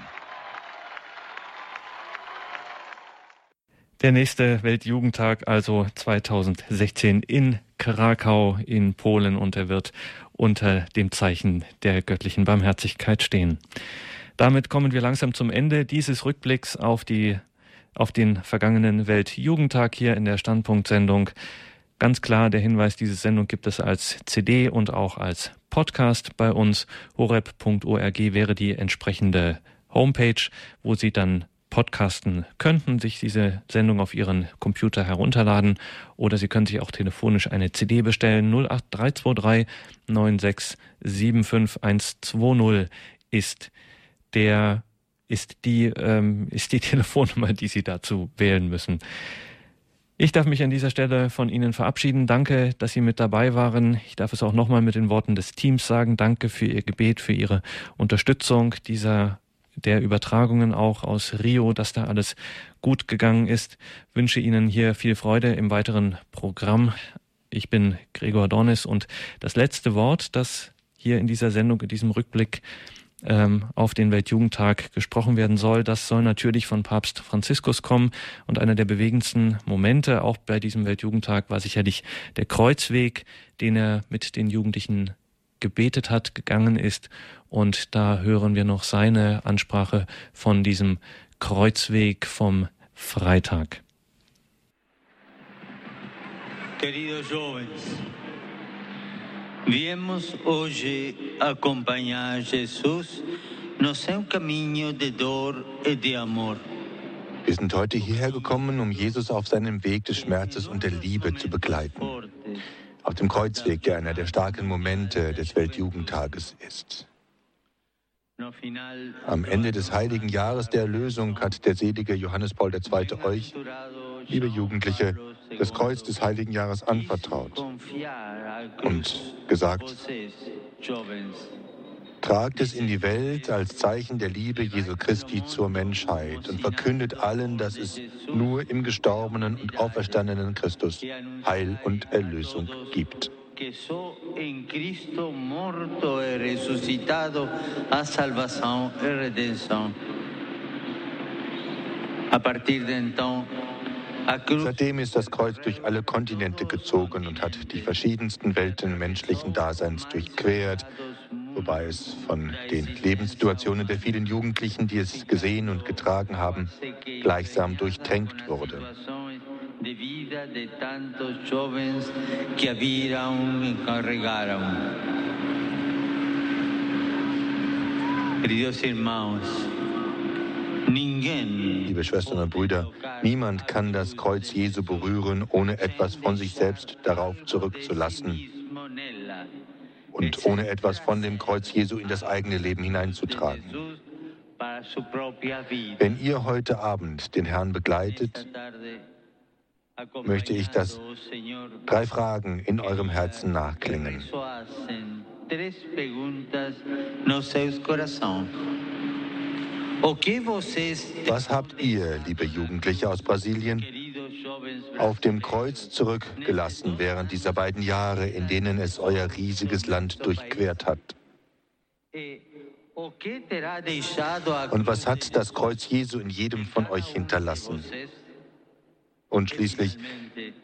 Der nächste Weltjugendtag also 2016 in Krakau in Polen und er wird unter dem Zeichen der göttlichen Barmherzigkeit stehen. Damit kommen wir langsam zum Ende dieses Rückblicks auf die auf den vergangenen Weltjugendtag hier in der Standpunktsendung. Ganz klar der Hinweis, diese Sendung gibt es als CD und auch als Podcast bei uns. horeb.org wäre die entsprechende Homepage, wo Sie dann podcasten könnten, sich diese Sendung auf Ihren Computer herunterladen oder Sie können sich auch telefonisch eine CD bestellen. 08323 9675120 ist der ist die, ähm, ist die Telefonnummer, die Sie dazu wählen müssen. Ich darf mich an dieser Stelle von Ihnen verabschieden. Danke, dass Sie mit dabei waren. Ich darf es auch nochmal mit den Worten des Teams sagen. Danke für Ihr Gebet, für Ihre Unterstützung dieser der Übertragungen auch aus Rio, dass da alles gut gegangen ist. Wünsche Ihnen hier viel Freude im weiteren Programm. Ich bin Gregor Dornis und das letzte Wort, das hier in dieser Sendung, in diesem Rückblick ähm, auf den Weltjugendtag gesprochen werden soll. Das soll natürlich von Papst Franziskus kommen. Und einer der bewegendsten Momente auch bei diesem Weltjugendtag war sicherlich der Kreuzweg, den er mit den Jugendlichen gebetet hat, gegangen ist. Und da hören wir noch seine Ansprache von diesem Kreuzweg vom Freitag. Queridos jóvenes, Viemos hoje acompanhar Jesus no seu caminho de dor e de amor. Wir sind heute hierher gekommen, um Jesus auf seinem Weg des Schmerzes und der Liebe zu begleiten. Auf dem Kreuzweg, der einer der starken Momente des Weltjugendtages ist. Am Ende des heiligen Jahres der Erlösung hat der selige Johannes Paul II. euch, liebe Jugendliche, das Kreuz des heiligen Jahres anvertraut und gesagt, tragt es in die Welt als Zeichen der Liebe Jesu Christi zur Menschheit und verkündet allen, dass es nur im gestorbenen und auferstandenen Christus Heil und Erlösung gibt. A partir de então, Seitdem ist das Kreuz durch alle Kontinente gezogen und hat die verschiedensten Welten menschlichen Daseins durchquert, wobei es von den Lebenssituationen der vielen Jugendlichen, die es gesehen und getragen haben, gleichsam durchtränkt wurde. Queridos irmãos, Liebe Schwestern und Brüder, niemand kann das Kreuz Jesu berühren, ohne etwas von sich selbst darauf zurückzulassen und ohne etwas von dem Kreuz Jesu in das eigene Leben hineinzutragen. Wenn ihr heute Abend den Herrn begleitet, möchte ich, dass drei Fragen in eurem Herzen nachklingen. Tres preguntas nos seus coração. Was habt ihr, liebe Jugendliche aus Brasilien, auf dem Kreuz zurückgelassen während dieser beiden Jahre, in denen es euer riesiges Land durchquert hat? Und was hat das Kreuz Jesu in jedem von euch hinterlassen? Und schließlich,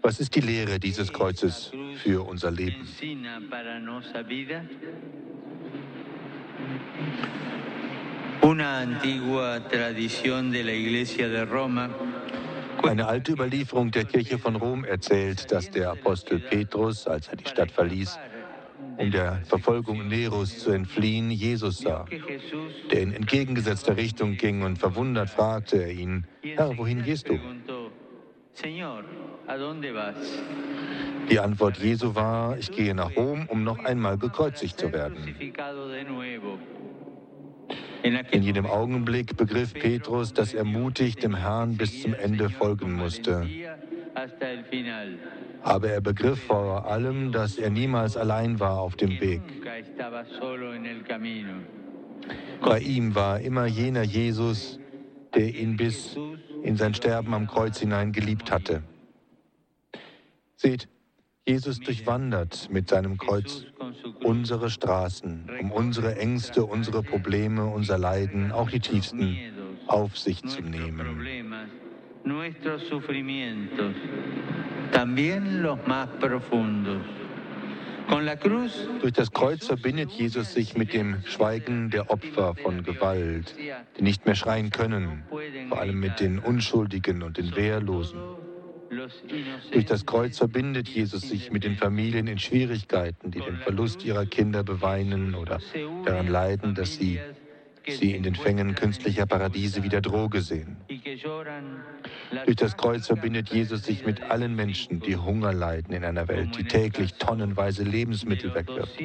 was ist die Lehre dieses Kreuzes für unser Leben? Eine alte Überlieferung der Kirche von Rom erzählt, dass der Apostel Petrus, als er die Stadt verließ, um der Verfolgung Neros zu entfliehen, Jesus sah, der in entgegengesetzter Richtung ging und verwundert fragte er ihn, Herr, wohin gehst du? Die Antwort Jesu war, ich gehe nach Rom, um noch einmal gekreuzigt zu werden. In jedem Augenblick begriff Petrus, dass er mutig dem Herrn bis zum Ende folgen musste. Aber er begriff vor allem, dass er niemals allein war auf dem Weg. Bei ihm war immer jener Jesus, der ihn bis in sein Sterben am Kreuz hinein geliebt hatte. Seht, Jesus durchwandert mit seinem Kreuz unsere Straßen, um unsere Ängste, unsere Probleme, unser Leiden, auch die tiefsten, auf sich zu nehmen. Durch das Kreuz verbindet Jesus sich mit dem Schweigen der Opfer von Gewalt, die nicht mehr schreien können, vor allem mit den Unschuldigen und den Wehrlosen. Durch das Kreuz verbindet Jesus sich mit den Familien in Schwierigkeiten, die den Verlust ihrer Kinder beweinen oder daran leiden, dass sie sie in den Fängen künstlicher Paradiese wie der Droge sehen. Durch das Kreuz verbindet Jesus sich mit allen Menschen, die Hunger leiden in einer Welt, die täglich tonnenweise Lebensmittel wegwirft.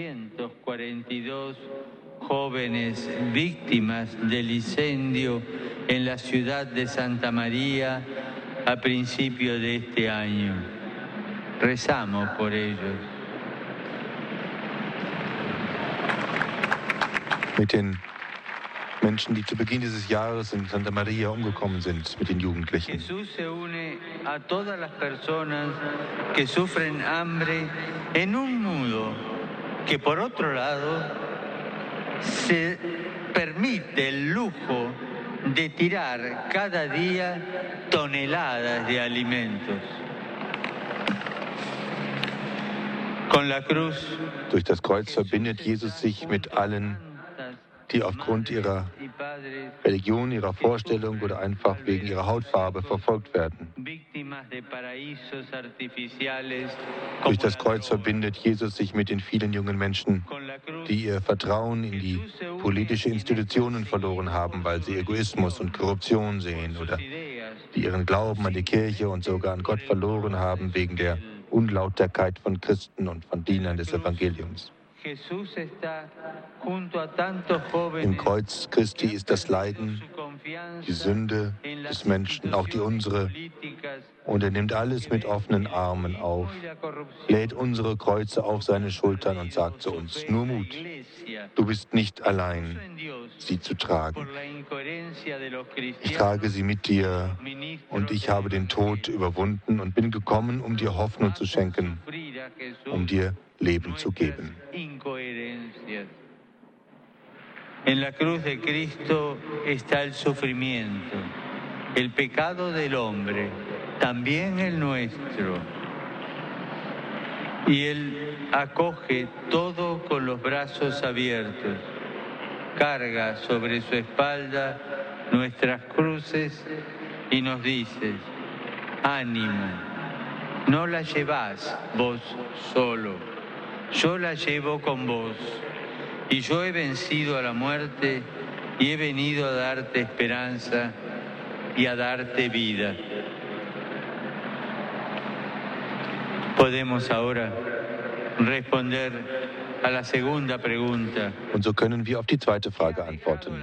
jóvenes víctimas del incendio en la ciudad de Santa María a principio de este año. Rezamos por ellos. Mit den Menschen, die zu Beginn dieses Jahres in Santa Maria umgekommen sind, mit den Jugendlichen. Jesús se une a todas las personas que sufren hambre en un mundo que por otro lado se permite el lujo de tirar cada día toneladas de alimentos. Con la cruz Durch das Kreuz verbindet Jesus sich mit allen, die aufgrund ihrer Religion, ihrer Vorstellung oder einfach wegen ihrer Hautfarbe verfolgt werden. Durch das Kreuz verbindet Jesus sich mit den vielen jungen Menschen, die ihr Vertrauen in die politische Institutionen verloren haben, weil sie Egoismus und Korruption sehen oder die ihren Glauben an die Kirche und sogar an Gott verloren haben wegen der Unlauterkeit von Christen und von Dienern des Evangeliums. Im Kreuz Christi ist das Leiden, die Sünde des Menschen, auch die unsere. Und er nimmt alles mit offenen Armen auf, lädt unsere Kreuze auf seine Schultern und sagt zu uns, nur Mut, du bist nicht allein, sie zu tragen. Ich trage sie mit dir und ich habe den Tod überwunden und bin gekommen, um dir Hoffnung zu schenken, um dir Leben zu geben. En la cruz de Cristo está el sufrimiento, el pecado del hombre, también el nuestro. Y Él acoge todo con los brazos abiertos, carga sobre su espalda nuestras cruces y nos dice, ánimo, no la llevás vos solo, yo la llevo con vos. Y yo he vencido a la muerte y he venido a darte esperanza y a darte vida. Podemos ahora responder a la segunda pregunta. Und so können wir auf die zweite Frage antworten.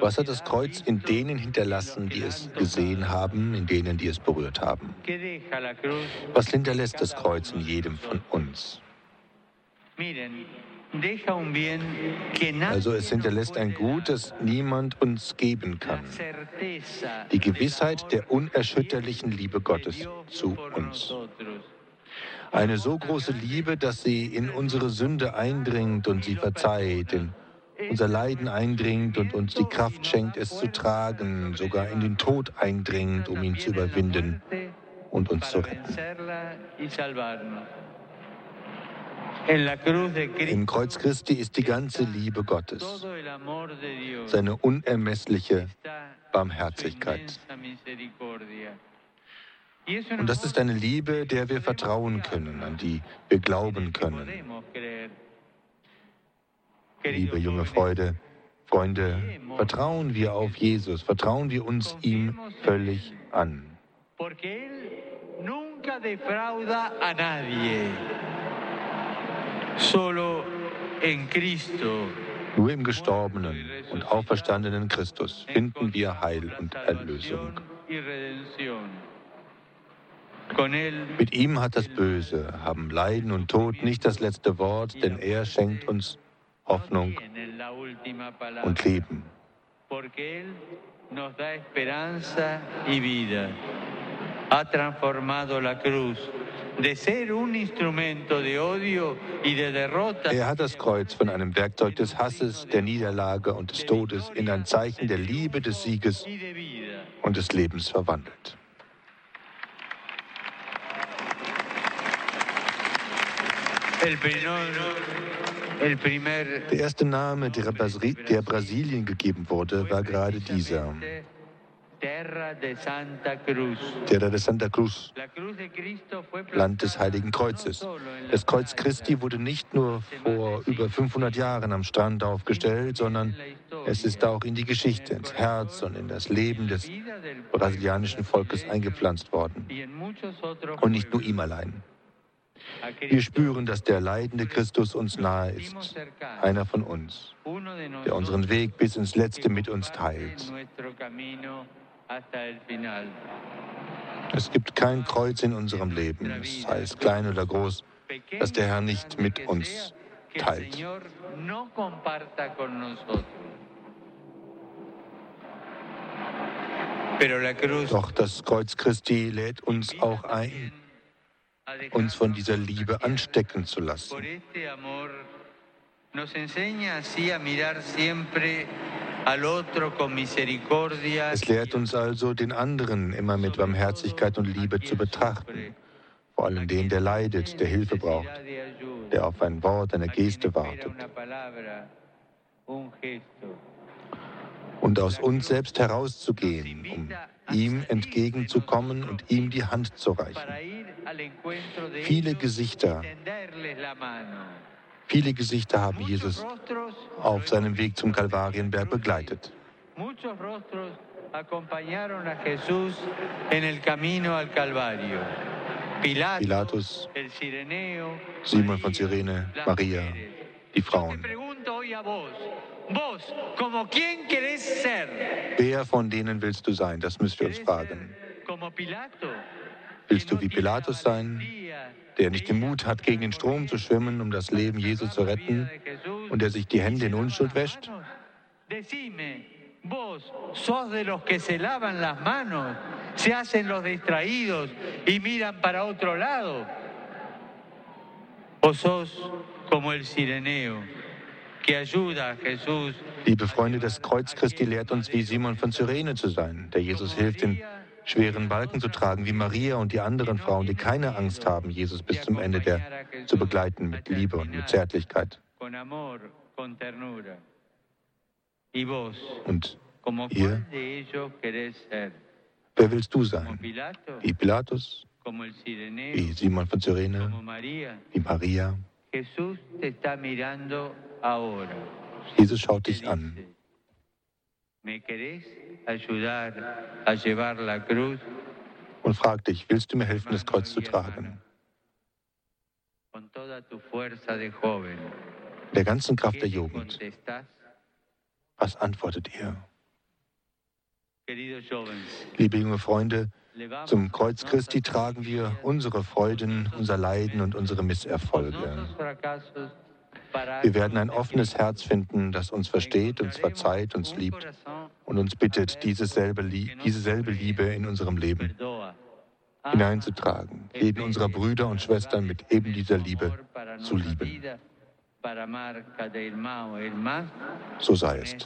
Was hat das Kreuz in denen hinterlassen, die es gesehen haben, in denen, die es berührt haben? Was hinterlässt das Kreuz in jedem von uns? Also es hinterlässt ein Gut, das niemand uns geben kann. Die Gewissheit der unerschütterlichen Liebe Gottes zu uns. Eine so große Liebe, dass sie in unsere Sünde eindringt und sie verzeiht, in unser Leiden eindringt und uns die Kraft schenkt, es zu tragen, sogar in den Tod eindringt, um ihn zu überwinden und uns zu retten. Im Kreuz Christi ist die ganze Liebe Gottes, seine unermessliche Barmherzigkeit. Und das ist eine Liebe, der wir vertrauen können, an die wir glauben können. Liebe junge Freude, Freunde, vertrauen wir auf Jesus, vertrauen wir uns ihm völlig an. nunca defrauda a nadie. Nur im gestorbenen und auferstandenen Christus finden wir Heil und Erlösung. Mit ihm hat das Böse, haben Leiden und Tod nicht das letzte Wort, denn er schenkt uns Hoffnung und Leben. Ha transformado la cruz er hat das Kreuz von einem Werkzeug des Hasses, der Niederlage und des Todes in ein Zeichen der Liebe, des Sieges und des Lebens verwandelt. Der erste Name, der, Brasilien gegeben wurde, war gerade dieser. Terra de Santa Cruz, Land des Heiligen Kreuzes. Das Kreuz Christi wurde nicht nur vor über 500 Jahren am Strand aufgestellt, sondern es ist auch in die Geschichte, ins Herz und in das Leben des brasilianischen Volkes eingepflanzt worden. Und nicht nur ihm allein. Wir spüren, dass der leidende Christus uns nahe ist, einer von uns, der unseren Weg bis ins Letzte mit uns teilt. Es gibt kein Kreuz in unserem Leben, sei es klein oder groß, das der Herr nicht mit uns teilt. Doch das Kreuz Christi lädt uns auch ein, uns von dieser Liebe anstecken zu lassen. Nos enseña así a mirar siempre es lehrt uns also, den anderen immer mit Barmherzigkeit und Liebe zu betrachten, vor allem den, der leidet, der Hilfe braucht, der auf ein Wort, eine Geste wartet. Und aus uns selbst herauszugehen, um ihm entgegenzukommen und ihm die Hand zu reichen. Viele Gesichter Viele Gesichter haben Jesus auf seinem Weg zum Kalvarienberg begleitet. Pilatus, Simon von Cyrene, Maria, die Frauen. Wer von denen willst du sein? Das müsst ihr uns fragen. Willst du wie Pilatus sein, der nicht den Mut hat, gegen den Strom zu schwimmen, um das Leben Jesu zu retten und der sich die Hände in Unschuld wäscht? Vos sos de los que se lavan las manos, se hacen los distraídos y miran para otro lado. O sos como el sireneo que ayuda a Jesús. Liebe Freunde, das Kreuz Christi lehrt uns, wie Simon von Cyrene zu sein, der Jesus hilft, den schweren Balken zu tragen, wie Maria und die anderen Frauen, die keine Angst haben, Jesus bis zum Ende der zu begleiten mit Liebe und mit Zärtlichkeit. Und ihr, wer willst du sein? Wie Pilatus? Wie Simon von Cyrene? Wie Maria? Jesus schaut dich an und fragt dich, willst du mir helfen, das Kreuz zu tragen? Der ganzen Kraft der Jugend. Was antwortet ihr? Liebe junge Freunde, zum Kreuz Christi tragen wir unsere Freuden, unser Leiden und unsere Misserfolge. Wir werden ein offenes Herz finden, das uns versteht, uns verzeiht, uns liebt und uns bittet, diese selbe, Liebe in unserem Leben hineinzutragen, jeden unserer Brüder und Schwestern mit eben dieser Liebe zu lieben. So sei es.